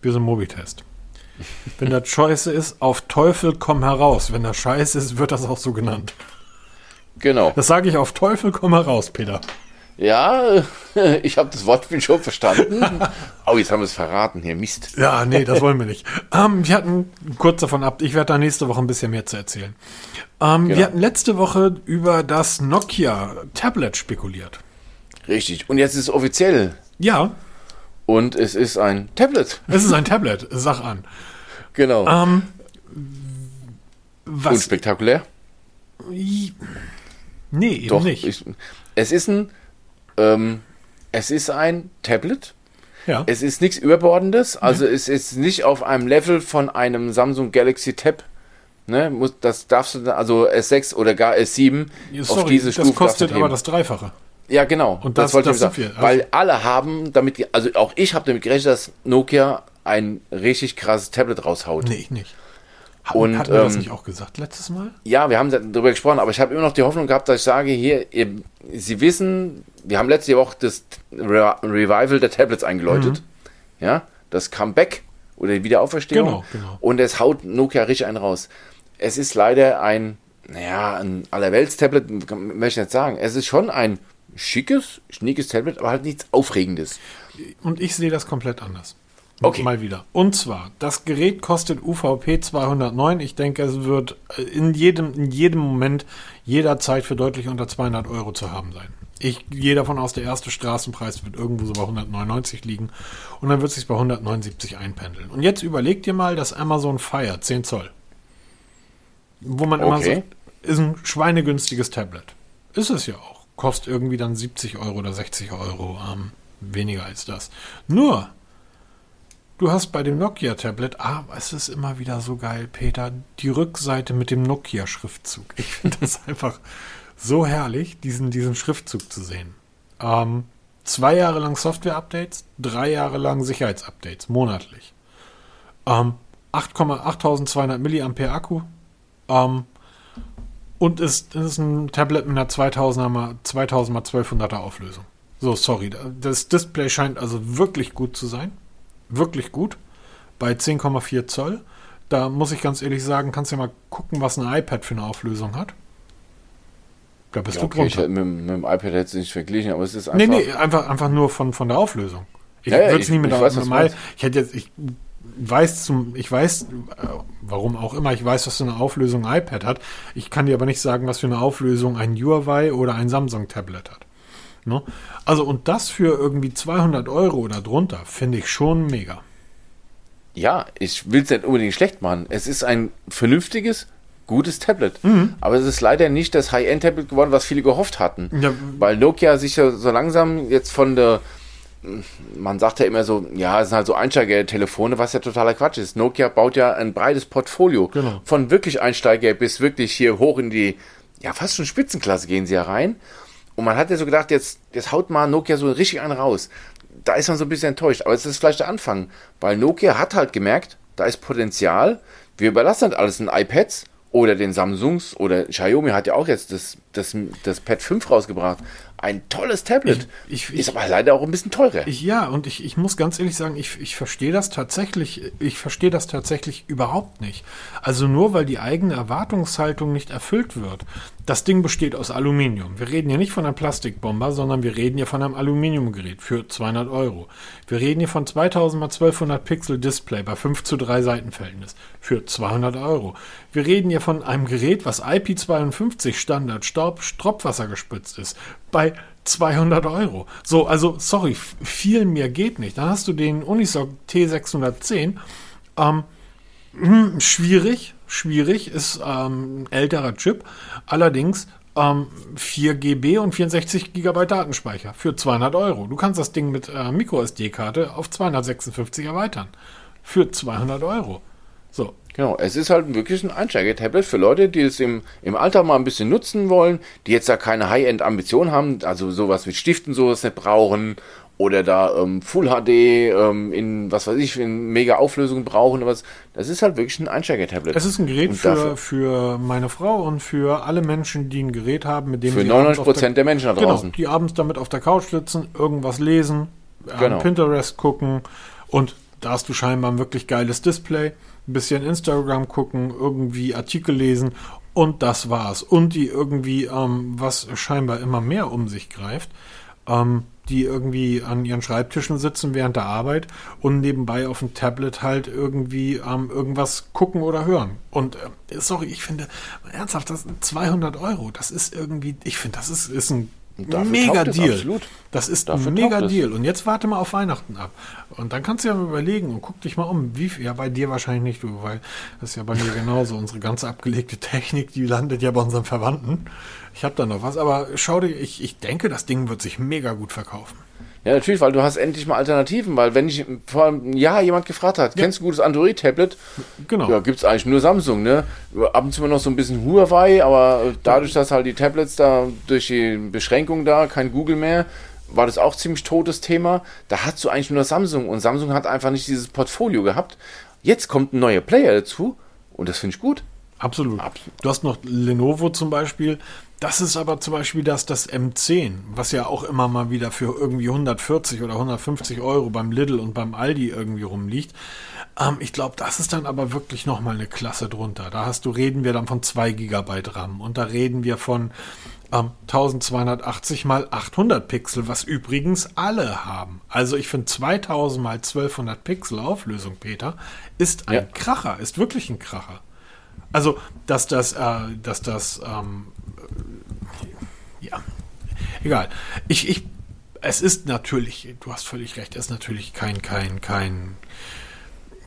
Wir sind Mobitest. Wenn das scheiße ist, auf Teufel komm heraus. Wenn das scheiße ist, wird das auch so genannt. Genau. Das sage ich auf Teufel komm heraus, Peter. Ja, ich habe das Wortspiel schon verstanden. oh, jetzt haben wir es verraten hier. Mist. Ja, nee, das wollen wir nicht. Ähm, wir hatten kurz davon ab, ich werde da nächste Woche ein bisschen mehr zu erzählen. Ähm, Genau. Wir hatten letzte Woche über das Nokia Tablet spekuliert. Richtig. Und jetzt ist es offiziell. Ja, Und es ist ein Tablet. es ist ein Tablet, sag an. Genau. Ähm, was? Unspektakulär. Nee, eben Doch. nicht. Ich, es ist ein, ähm, es ist ein Tablet. ja. Es ist nichts Überbordendes. Also es ist nicht auf einem Level von einem Samsung Galaxy Tab. Ne, muss, das darfst du, dann- also S6 oder gar S7 Sorry, auf diese das Stufe kostet darfst du aber das Dreifache. Ja, genau. Und das- wollte das ich sagen. wir. Also- Weil alle haben damit, also auch ich habe damit gerechnet, dass Nokia ein richtig krasses Tablet raushaut. Nee, ich nicht. Hatten, Und, hatten wir das ähm, nicht auch gesagt letztes Mal? Ja, wir haben darüber gesprochen, aber ich habe immer noch die Hoffnung gehabt, dass ich sage, hier, ihr, Sie wissen, wir haben letzte Woche das Re Revival der Tablets eingeläutet. Ja, das Comeback oder die Wiederauferstehung. Mhm. Genau, genau. Und es haut Nokia richtig einen raus. Es ist leider ein, naja, ein Allerwelts-Tablet, möchte ich nicht sagen. Es ist schon ein schickes, schniekes Tablet, aber halt nichts Aufregendes. Und ich sehe das komplett anders. Okay. Mal wieder. Und zwar, das Gerät kostet UVP 209. Ich denke, es wird äh, in jedem, in jedem Moment jederzeit für deutlich unter 200 Euro zu haben sein. Ich gehe davon aus, der erste Straßenpreis wird irgendwo so bei 199 liegen und dann wird es sich bei 179 einpendeln. Und jetzt überlegt ihr mal, das Amazon Fire 10 Zoll. Wo man immer Okay. sagt, ist ein schweinegünstiges Tablet. Ist es ja auch. Kostet irgendwie dann 70 Euro oder 60 Euro. Ähm, weniger als das. Nur, du hast bei dem Nokia-Tablet, ah, es ist immer wieder so geil, Peter, die Rückseite mit dem Nokia-Schriftzug. Ich finde das einfach so herrlich, diesen, diesen Schriftzug zu sehen. Ähm, zwei Jahre lang Software-Updates, drei Jahre lang Sicherheitsupdates, monatlich. Ähm, 8,8200 Milliampere Akku. Ähm, und ist, ist ein Tablet mit einer 2000er mal, 2000 mal 1200er Auflösung. So, sorry. Das Display scheint also wirklich gut zu sein. Wirklich gut. Bei 10,4 Zoll. Da muss ich ganz ehrlich sagen, kannst du ja mal gucken, was ein iPad für eine Auflösung hat. Da bist Ja, du okay, ich, drunter. hätte- mit, mit dem iPad hätte es nicht verglichen, aber es ist einfach. Nee, nee, einfach, einfach nur von, von der Auflösung. Ich Ja, ja, würde es ich- nie mit ich der weiß, du normal. Ich hätte jetzt, ich weiß zum, ich weiß, äh, warum auch immer, ich weiß, was für eine Auflösung ein iPad hat. Ich kann dir aber nicht sagen, was für eine Auflösung ein Huawei oder ein Samsung Tablet hat. Ne? Also, und das für irgendwie 200 Euro oder drunter, finde ich schon mega. Ja, ich will es nicht unbedingt schlecht machen. Es ist ein vernünftiges, gutes Tablet. Mhm. Aber es ist leider nicht das High-End-Tablet geworden, was viele gehofft hatten. Ja. Weil Nokia sich ja so langsam jetzt von der, man sagt ja immer so, ja, es sind halt so Einsteiger-Telefone, was ja totaler Quatsch ist. Nokia baut ja ein breites Portfolio. Genau. Von wirklich Einsteiger bis wirklich hier hoch in die, ja, fast schon Spitzenklasse gehen sie ja rein. Und man hat ja so gedacht, jetzt, jetzt haut mal Nokia so richtig einen raus. Da ist man so ein bisschen enttäuscht. Aber es ist vielleicht der Anfang. Weil Nokia hat halt gemerkt, da ist Potenzial. Wir überlassen halt alles in iPads oder den Samsungs oder Xiaomi hat ja auch jetzt das, das, das Pad 5 rausgebracht. Ein tolles Tablet. Ich- ich- ist aber leider auch ein bisschen teurer. Ich, ja, und ich, ich muss ganz ehrlich sagen, ich, ich verstehe das tatsächlich, ich verstehe das tatsächlich überhaupt nicht. Also nur weil die eigene Erwartungshaltung nicht erfüllt wird. Das Ding besteht aus Aluminium. Wir reden hier nicht von einer Plastikbomber, sondern wir reden hier von einem Aluminiumgerät für 200 Euro. Wir reden hier von 2000 x 1200 Pixel Display bei 5 zu 3 Seitenverhältnis für 200 Euro. Wir reden hier von einem Gerät, was IP52 Standard Staub Stropfwasser gespritzt ist bei 200 Euro. So, also, sorry, viel mehr geht nicht. Dann hast du den Unisoc T610. Ähm, hm, schwierig, schwierig, ist ähm, ein älterer Chip. Allerdings ähm, 4 GB und 64 GB Datenspeicher für 200 Euro. Du kannst das Ding mit äh, MicroSD-Karte auf 256 erweitern. Für 200 Euro. So, Genau, es ist halt wirklich ein Einsteiger-Tablet für Leute, die es im, im Alter mal ein bisschen nutzen wollen, die jetzt da keine High-End-Ambitionen haben, also sowas mit Stiften sowas nicht brauchen oder da ähm, Full HD ähm, in, was weiß ich, in mega Auflösung brauchen oder was. Das ist halt wirklich ein Einsteiger-Tablet. es ist ein Gerät für, für meine Frau und für alle Menschen, die ein Gerät haben, mit dem Für sie abends 99% auf der- der Menschen da Genau, draußen. die abends damit auf der Couch sitzen, irgendwas lesen, Genau. Pinterest gucken und da hast du scheinbar ein wirklich geiles Display, ein bisschen Instagram gucken, irgendwie Artikel lesen und das war's. Und die irgendwie, ähm, was scheinbar immer mehr um sich greift, ähm, die irgendwie an ihren Schreibtischen sitzen während der Arbeit und nebenbei auf dem Tablet halt irgendwie ähm, irgendwas gucken oder hören. Und äh, sorry, ich finde, ernsthaft, das sind 200 Euro. Das ist irgendwie, ich finde, das ist, ist ein mega Deal. absolut. Das ist Dafür ein mega. Deal. Und jetzt warte mal auf Weihnachten ab. Und dann kannst du ja mal überlegen und guck dich mal um. Wie viel, ja, bei dir wahrscheinlich nicht, du, weil das ist ja bei mir genauso. Unsere ganze abgelegte Technik, die landet ja bei unseren Verwandten. Ich habe da noch was, aber schau dir, ich, ich denke, das Ding wird sich mega gut verkaufen. Ja, natürlich, weil du hast endlich mal Alternativen, weil wenn ich vor einem Jahr jemand gefragt hat, kennst du ein gutes Android-Tablet? Genau. Ja, gibt es eigentlich nur Samsung, ne? Ab und zu mal noch so ein bisschen Huawei, aber dadurch, dass halt die Tablets da durch die Beschränkung da, kein Google mehr, war das auch ziemlich totes Thema. Da hast du eigentlich nur Samsung und Samsung hat einfach nicht dieses Portfolio gehabt. Jetzt kommt ein neuer Player dazu und das finde ich gut. Absolut. Absolut. Du hast noch Lenovo zum Beispiel. Das ist aber zum Beispiel das, das M10, was ja auch immer mal wieder für irgendwie 140 oder 150 Euro beim Lidl und beim Aldi irgendwie rumliegt. Ähm, ich glaube, das ist dann aber wirklich nochmal eine Klasse drunter. Da hast du, reden wir dann von 2 Gigabyte RAM und da reden wir von ähm, 1280 mal 800 Pixel, was übrigens alle haben. Also ich finde 2000 mal 1200 Pixel Auflösung, Peter, ist ein Ja. Kracher, ist wirklich ein Kracher. Also, dass das, äh, dass das, ähm, äh, ja, egal. Ich, ich, es ist natürlich, du hast völlig recht, es ist natürlich kein, kein, kein,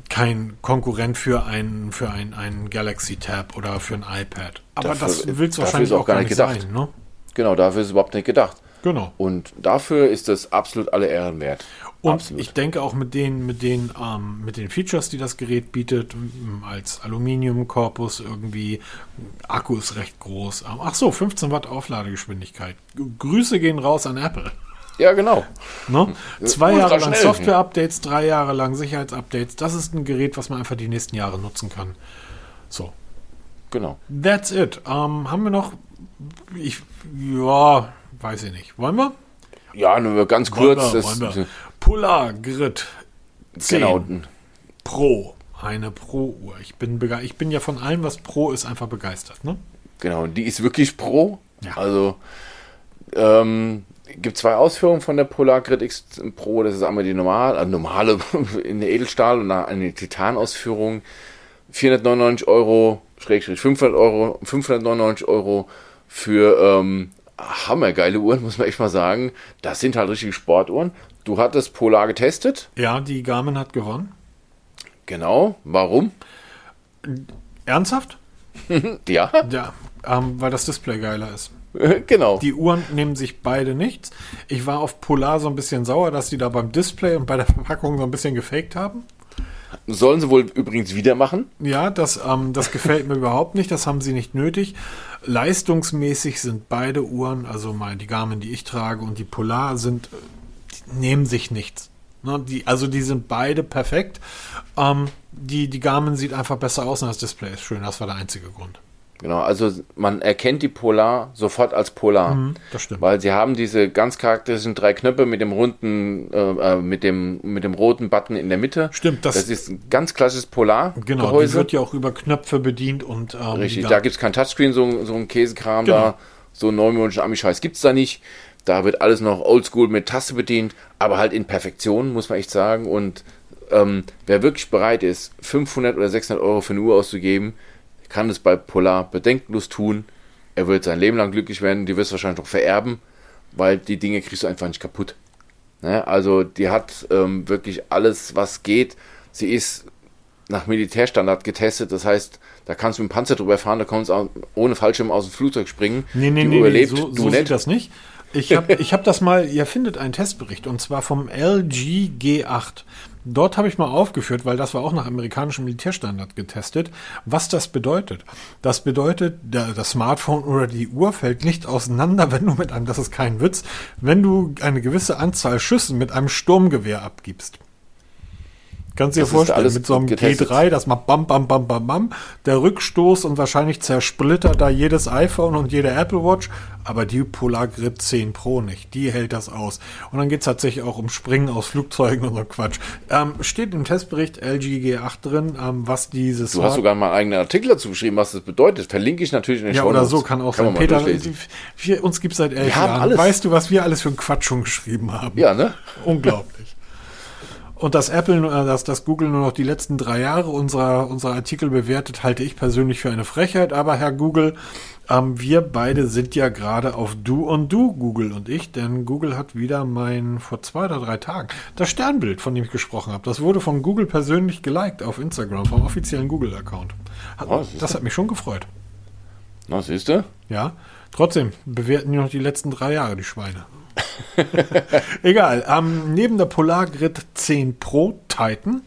kein Konkurrent für ein, für ein, ein Galaxy Tab oder für ein iPad. Aber Dafür- das willst du wahrscheinlich auch auch gar nicht gedacht. sein, ne? Genau, dafür ist es überhaupt nicht gedacht. Genau. Und dafür ist das absolut alle Ehren wert. Und absolut. ich denke auch mit den, mit den, ähm, mit den Features, die das Gerät bietet, als Aluminiumkorpus irgendwie, Akku ist recht groß. Ähm, Ach so, 15 Watt Aufladegeschwindigkeit. Grüße gehen raus an Apple. ja, genau. Ne? Zwei Jahre lang. Software-Updates, drei Jahre lang Sicherheitsupdates. Das ist ein Gerät, was man einfach die nächsten Jahre nutzen kann. So, Genau. that's it. Ähm, haben wir noch, ich, ja, weiß ich nicht. Wollen wir? Ja, nur ganz Wollen kurz. wir, das, wollen wir. Polar Grid 10 genau. Pro. Eine Pro-Uhr. Ich bin, ich bin ja von allem, was Pro ist, einfach begeistert. Ne? Genau, die ist wirklich Pro. Ja. Also ähm, gibt zwei Ausführungen von der Polar Grid X Pro. Das ist einmal die normal, äh, normale in der Edelstahl und eine Titan-Ausführung. 499 Euro, Schrägstrich 500 Euro, 599 Euro für ähm, hammergeile Uhren, muss man echt mal sagen. Das sind halt richtige Sportuhren. Du hattest Polar getestet. Ja, die Garmin hat gewonnen. Genau. Warum? Ernsthaft? Ja, Ja, ähm, weil das Display geiler ist. genau. Die Uhren nehmen sich beide nichts. Ich war auf Polar so ein bisschen sauer, dass die da beim Display und bei der Verpackung so ein bisschen gefaked haben. Sollen sie wohl übrigens wieder machen. Ja, das, ähm, das gefällt mir überhaupt nicht. Das haben sie nicht nötig. Leistungsmäßig sind beide Uhren, also mal die Garmin, die ich trage, und die Polar sind, die nehmen sich nichts. Ne, die, also die sind beide perfekt. Ähm, die, die Garmin sieht einfach besser aus und das Display ist schön. Das war der einzige Grund. Genau, also man erkennt die Polar sofort als Polar. Mhm, das stimmt. Weil sie haben diese ganz charakteristischen drei Knöpfe mit dem runden, äh, äh, mit dem, mit dem roten Button in der Mitte. Stimmt, das- das ist ein ganz klassisches Polar-Gehäuse. Genau, die wird ja auch über Knöpfe bedient und ähm, Richtig, da gibt es kein Touchscreen, so, so ein Käsekram Genau. da. So neumodischen Ami-Scheiß gibt es da nicht. Da wird alles noch oldschool mit Taste bedient, aber halt in Perfektion, muss man echt sagen. Und ähm, wer wirklich bereit ist, 500 oder 600 Euro für eine Uhr auszugeben, kann es bei Polar bedenkenlos tun. Er wird sein Leben lang glücklich werden, die wirst du wahrscheinlich noch vererben, weil die Dinge kriegst du einfach nicht kaputt. Ne? Also die hat ähm, wirklich alles, was geht. Sie ist nach Militärstandard getestet, das heißt, da kannst du mit dem Panzer drüber fahren, da kannst du ohne Fallschirm aus dem Flugzeug springen. Nee, nee, die nee, Uhr nee überlebt, so, du so sieht das nicht. Ich habe ich hab das mal, ihr findet einen Testbericht und zwar vom LG G8. Dort habe ich mal aufgeführt, weil das war auch nach amerikanischem Militärstandard getestet, was das bedeutet. Das bedeutet, das Smartphone oder die Uhr fällt nicht auseinander, wenn du mit einem, das ist kein Witz, wenn du eine gewisse Anzahl Schüssen mit einem Sturmgewehr abgibst. Kannst du dir vorstellen, mit so einem getestet. G3, das macht bam, bam, bam, bam, bam, der Rückstoß und wahrscheinlich zersplittert da jedes iPhone und jede Apple Watch, aber die Polar Grid 10 Pro nicht, die hält das aus. Und dann geht es tatsächlich auch um Springen aus Flugzeugen und so Quatsch. Ähm, steht im Testbericht LG G8 drin, ähm, was dieses Du hast sogar mal einen eigenen Artikel dazu geschrieben, was das bedeutet. Verlinke ich natürlich in den ja, Shownotes. oder so kann auch man sein. Peter, wir, uns gibt es seit elf Jahren. alles. Weißt du, was wir alles für einen Quatsch schon geschrieben haben? Ja, ne? Unglaublich. Und dass Apple, nur- äh, dass, dass Google nur noch die letzten drei Jahre unserer, unserer Artikel bewertet, halte ich persönlich für eine Frechheit. Aber Herr Google, ähm, wir beide sind ja gerade auf Du und Du, Google und ich, denn Google hat wieder mein, vor zwei oder drei Tagen, das Sternbild, von dem ich gesprochen habe, das wurde von Google persönlich geliked auf Instagram, vom offiziellen Google-Account. Oh, Das hat mich schon gefreut. Na, siehst du? Ja, trotzdem bewerten die noch die letzten drei Jahre, die Schweine. Egal. Ähm, neben der Polar Grid 10 Pro Titan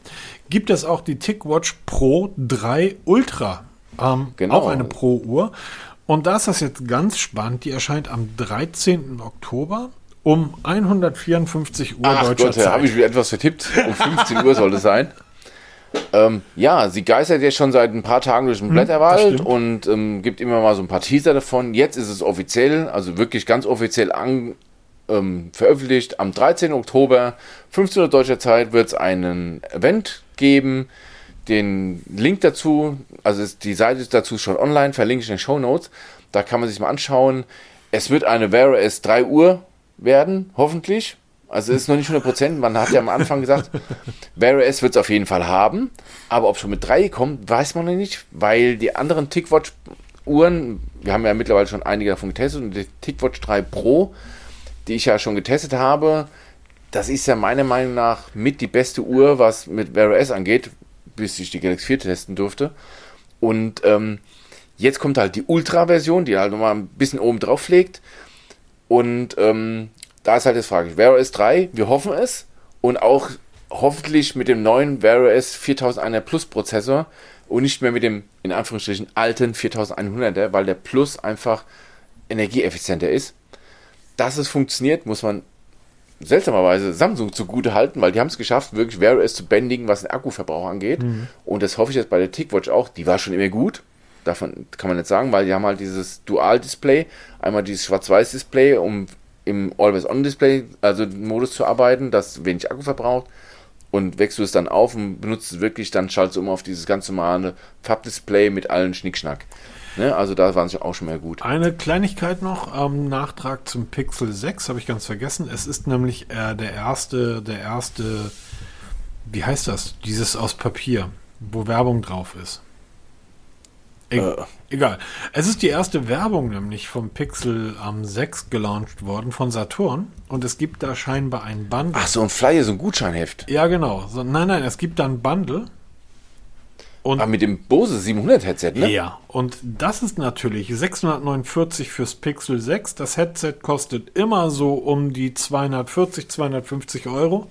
gibt es auch die TicWatch Pro 3 Ultra. Ähm, Genau. Auch eine Pro-Uhr. Und da ist das jetzt ganz spannend. Die erscheint am 13. Oktober um 154 Uhr Ach deutscher Gott, da habe Zeit. ich wieder etwas vertippt. Um 15 Uhr sollte es sein. Ähm, ja, sie geistert jetzt schon seit ein paar Tagen durch den Blätterwald stimmt. und ähm, gibt immer mal so ein paar Teaser davon. Jetzt ist es offiziell, also wirklich ganz offiziell an, ähm, veröffentlicht. Am 13. Oktober, 15 Uhr deutscher Zeit, wird es einen Event geben. Den Link dazu, also ist, die Seite ist dazu schon online, verlinke ich in den Show Notes. Da kann man sich mal anschauen. Es wird eine Wear OS 3 Uhr werden, hoffentlich. Also es ist noch nicht 100%. Man hat ja am Anfang gesagt, Wear OS wird es auf jeden Fall haben. Aber ob schon mit 3 kommt, weiß man noch nicht, weil die anderen TicWatch Uhren, wir haben ja mittlerweile schon einige davon getestet und die TicWatch 3 Pro, die ich ja schon getestet habe, das ist ja meiner Meinung nach mit die beste Uhr, was mit Wear OS angeht, bis ich die Galaxy 4 testen durfte. Und ähm, jetzt kommt halt die Ultra-Version, die halt nochmal ein bisschen oben drauf legt. Und ähm, da ist halt das Frage, Wear OS 3, wir hoffen es. Und auch hoffentlich mit dem neuen Wear OS 4100 Plus Prozessor und nicht mehr mit dem, in Anführungsstrichen, alten 4100er, weil der Plus einfach energieeffizienter ist. Dass es funktioniert, muss man seltsamerweise Samsung zugute halten, weil die haben es geschafft, wirklich Wear OS zu bändigen, was den Akkuverbrauch angeht. Und das hoffe ich jetzt bei der TicWatch auch. Die war schon immer gut. Davon kann man nicht sagen, weil die haben halt dieses Dual-Display. Einmal dieses Schwarz-Weiß-Display, um im Always-On-Display, also Modus zu arbeiten, das wenig Akku verbraucht. Und wächst du es dann auf und benutzt es wirklich, dann schaltest du um auf dieses ganz normale Farbdisplay mit allen Schnickschnack. Ne? Also da waren sie auch schon mal gut. Eine Kleinigkeit noch, ähm, Nachtrag zum Pixel 6, habe ich ganz vergessen. Es ist nämlich äh, der erste, der erste, wie heißt das? Dieses aus Papier, wo Werbung drauf ist. E Äh. Egal. Es ist die erste Werbung nämlich vom Pixel am 6 gelauncht worden von Saturn und es gibt da scheinbar ein Bundle. Ach, so ein Flyer, so ein Gutscheinheft. Ja, genau. So, nein, nein, es gibt da ein Bundle. Und Aber mit dem Bose 700 Headset, ne? ja, und das ist natürlich 649 fürs Pixel 6. Das Headset kostet immer so um die 240, 250 Euro.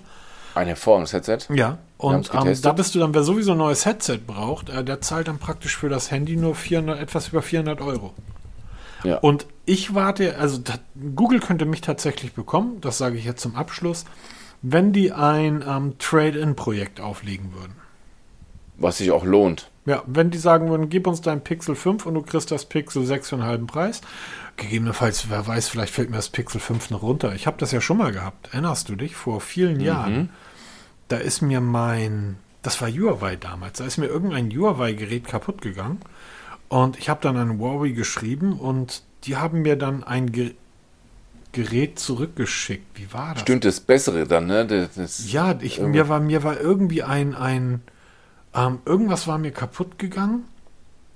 Ein hervorragendes Headset. Ja, und ähm, da bist du dann, wer sowieso ein neues Headset braucht, äh, der zahlt dann praktisch für das Handy nur 400, etwas über 400 Euro. Ja. Und ich warte, also da, Google könnte mich tatsächlich bekommen, das sage ich jetzt zum Abschluss, wenn die ein ähm, Trade-in-Projekt auflegen würden. Was sich auch lohnt. Ja, wenn die sagen würden, gib uns dein Pixel 5 und du kriegst das Pixel 6 für einen halben Preis. Gegebenenfalls, wer weiß, vielleicht fällt mir das Pixel 5 noch runter. Ich habe das ja schon mal gehabt. Erinnerst du dich? Vor vielen Jahren. Da ist mir mein, das war Huawei damals, da ist mir irgendein Huawei-Gerät kaputt gegangen. Und ich habe dann an Huawei geschrieben und die haben mir dann ein Ge Gerät zurückgeschickt. Wie war das? Stimmt das Bessere dann, ne? Das, das, Ja, ich, mir, war, mir war irgendwie ein, ein ähm, irgendwas war mir kaputt gegangen.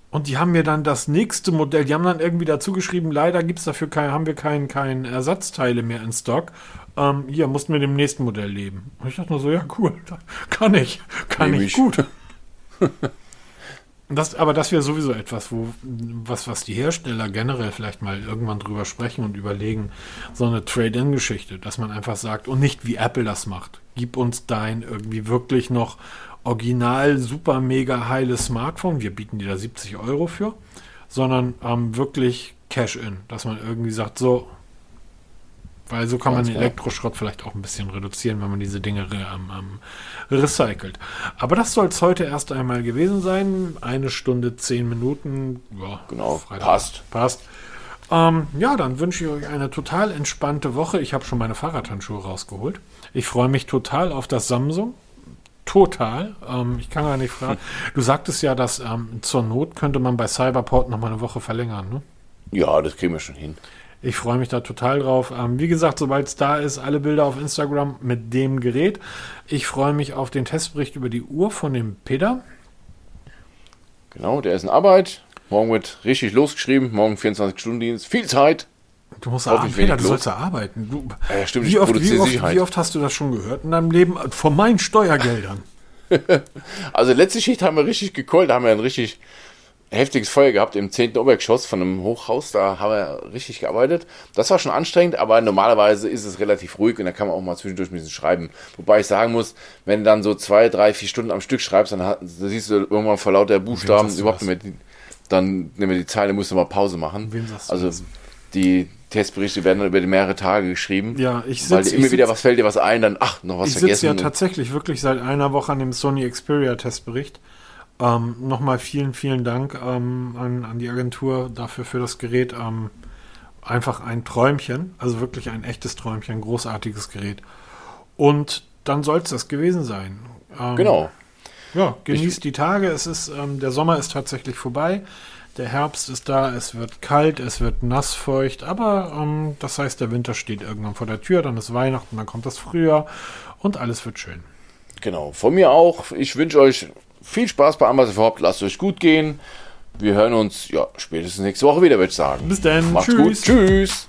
Und die haben mir dann das nächste Modell, die haben dann irgendwie dazu geschrieben, leider gibt's dafür kein, haben wir kein, kein Ersatzteile mehr in Stock. Ähm, hier mussten wir dem nächsten Modell leben. Und ich dachte nur so, ja cool, kann ich, kann Nehm ich ich. gut. Das, aber das wäre sowieso etwas, wo was, was die Hersteller generell vielleicht mal irgendwann drüber sprechen und überlegen, so eine Trade-in-Geschichte, dass man einfach sagt, und nicht wie Apple das macht. Gib uns dein irgendwie wirklich noch original super mega heiles Smartphone, wir bieten dir da 70 Euro für, sondern ähm, wirklich Cash-in, dass man irgendwie sagt, so, Weil so kann man den. Elektroschrott vielleicht auch ein bisschen reduzieren, wenn man diese Dinge ähm, ähm, recycelt. Aber das soll es heute erst einmal gewesen sein. Eine Stunde, zehn Minuten. Ja, Genau, Freitag. passt. Passt. Ähm, ja, dann wünsche ich euch eine total entspannte Woche. Ich habe schon meine Fahrradhandschuhe rausgeholt. Ich freue mich total auf das Samsung. Total. Ähm, ich kann gar nicht fragen. Du sagtest ja, dass ähm, zur Not könnte man bei Cyberport noch mal eine Woche verlängern. Ne? Ja, das kriegen wir schon hin. Ich freue mich da total drauf. Ähm, wie gesagt, sobald es da ist, alle Bilder auf Instagram mit dem Gerät. Ich freue mich auf den Testbericht über die Uhr von dem Peter. Genau, der ist in Arbeit. Morgen wird richtig losgeschrieben. Morgen 24-Stunden-Dienst. Viel Zeit. Du musst arbeiten, Peter, du sollst ja arbeiten. Du, Ja, stimmt, wie, oft, wie, oft, Sicherheit. wie oft hast du das schon gehört in deinem Leben? Von meinen Steuergeldern. Also letzte Schicht haben wir richtig gekollt. Da haben wir ein richtig heftiges Feuer gehabt im 10. Obergeschoss von einem Hochhaus. Da haben wir richtig gearbeitet. Das war schon anstrengend, aber normalerweise ist es relativ ruhig und da kann man auch mal zwischendurch ein bisschen schreiben. Wobei ich sagen muss, wenn du dann so zwei, drei, vier Stunden am Stück schreibst, dann hat, da siehst du irgendwann vor lauter Buchstaben du überhaupt nicht mehr, die, dann nehmen wir die Zeile, musst du mal Pause machen. Wem sagst du also das? die Testberichte werden dann über die mehrere Tage geschrieben. Ja, ich weil sitz- dir immer ich wieder sitz- was fällt dir was ein, dann ach, noch was Ich sitze ja vergessen. tatsächlich wirklich seit einer Woche an dem Sony Xperia Testbericht. Ähm, Nochmal vielen, vielen Dank ähm, an, an die Agentur dafür für das Gerät. Ähm, einfach ein Träumchen, also wirklich ein echtes Träumchen, großartiges Gerät. Und dann soll es das gewesen sein. Ähm, genau. Ja, genießt die Tage. Es ist, ähm, der Sommer ist tatsächlich vorbei. Der Herbst ist da, es wird kalt, es wird nass, feucht, aber ähm, das heißt, der Winter steht irgendwann vor der Tür, dann ist Weihnachten, dann kommt das Frühjahr und alles wird schön. Genau, von mir auch. Ich wünsche euch viel Spaß bei Amazon überhaupt. Lasst euch gut gehen. Wir hören uns ja spätestens nächste Woche wieder, würde ich sagen. Bis dann. Macht's Tschüss. gut. Tschüss.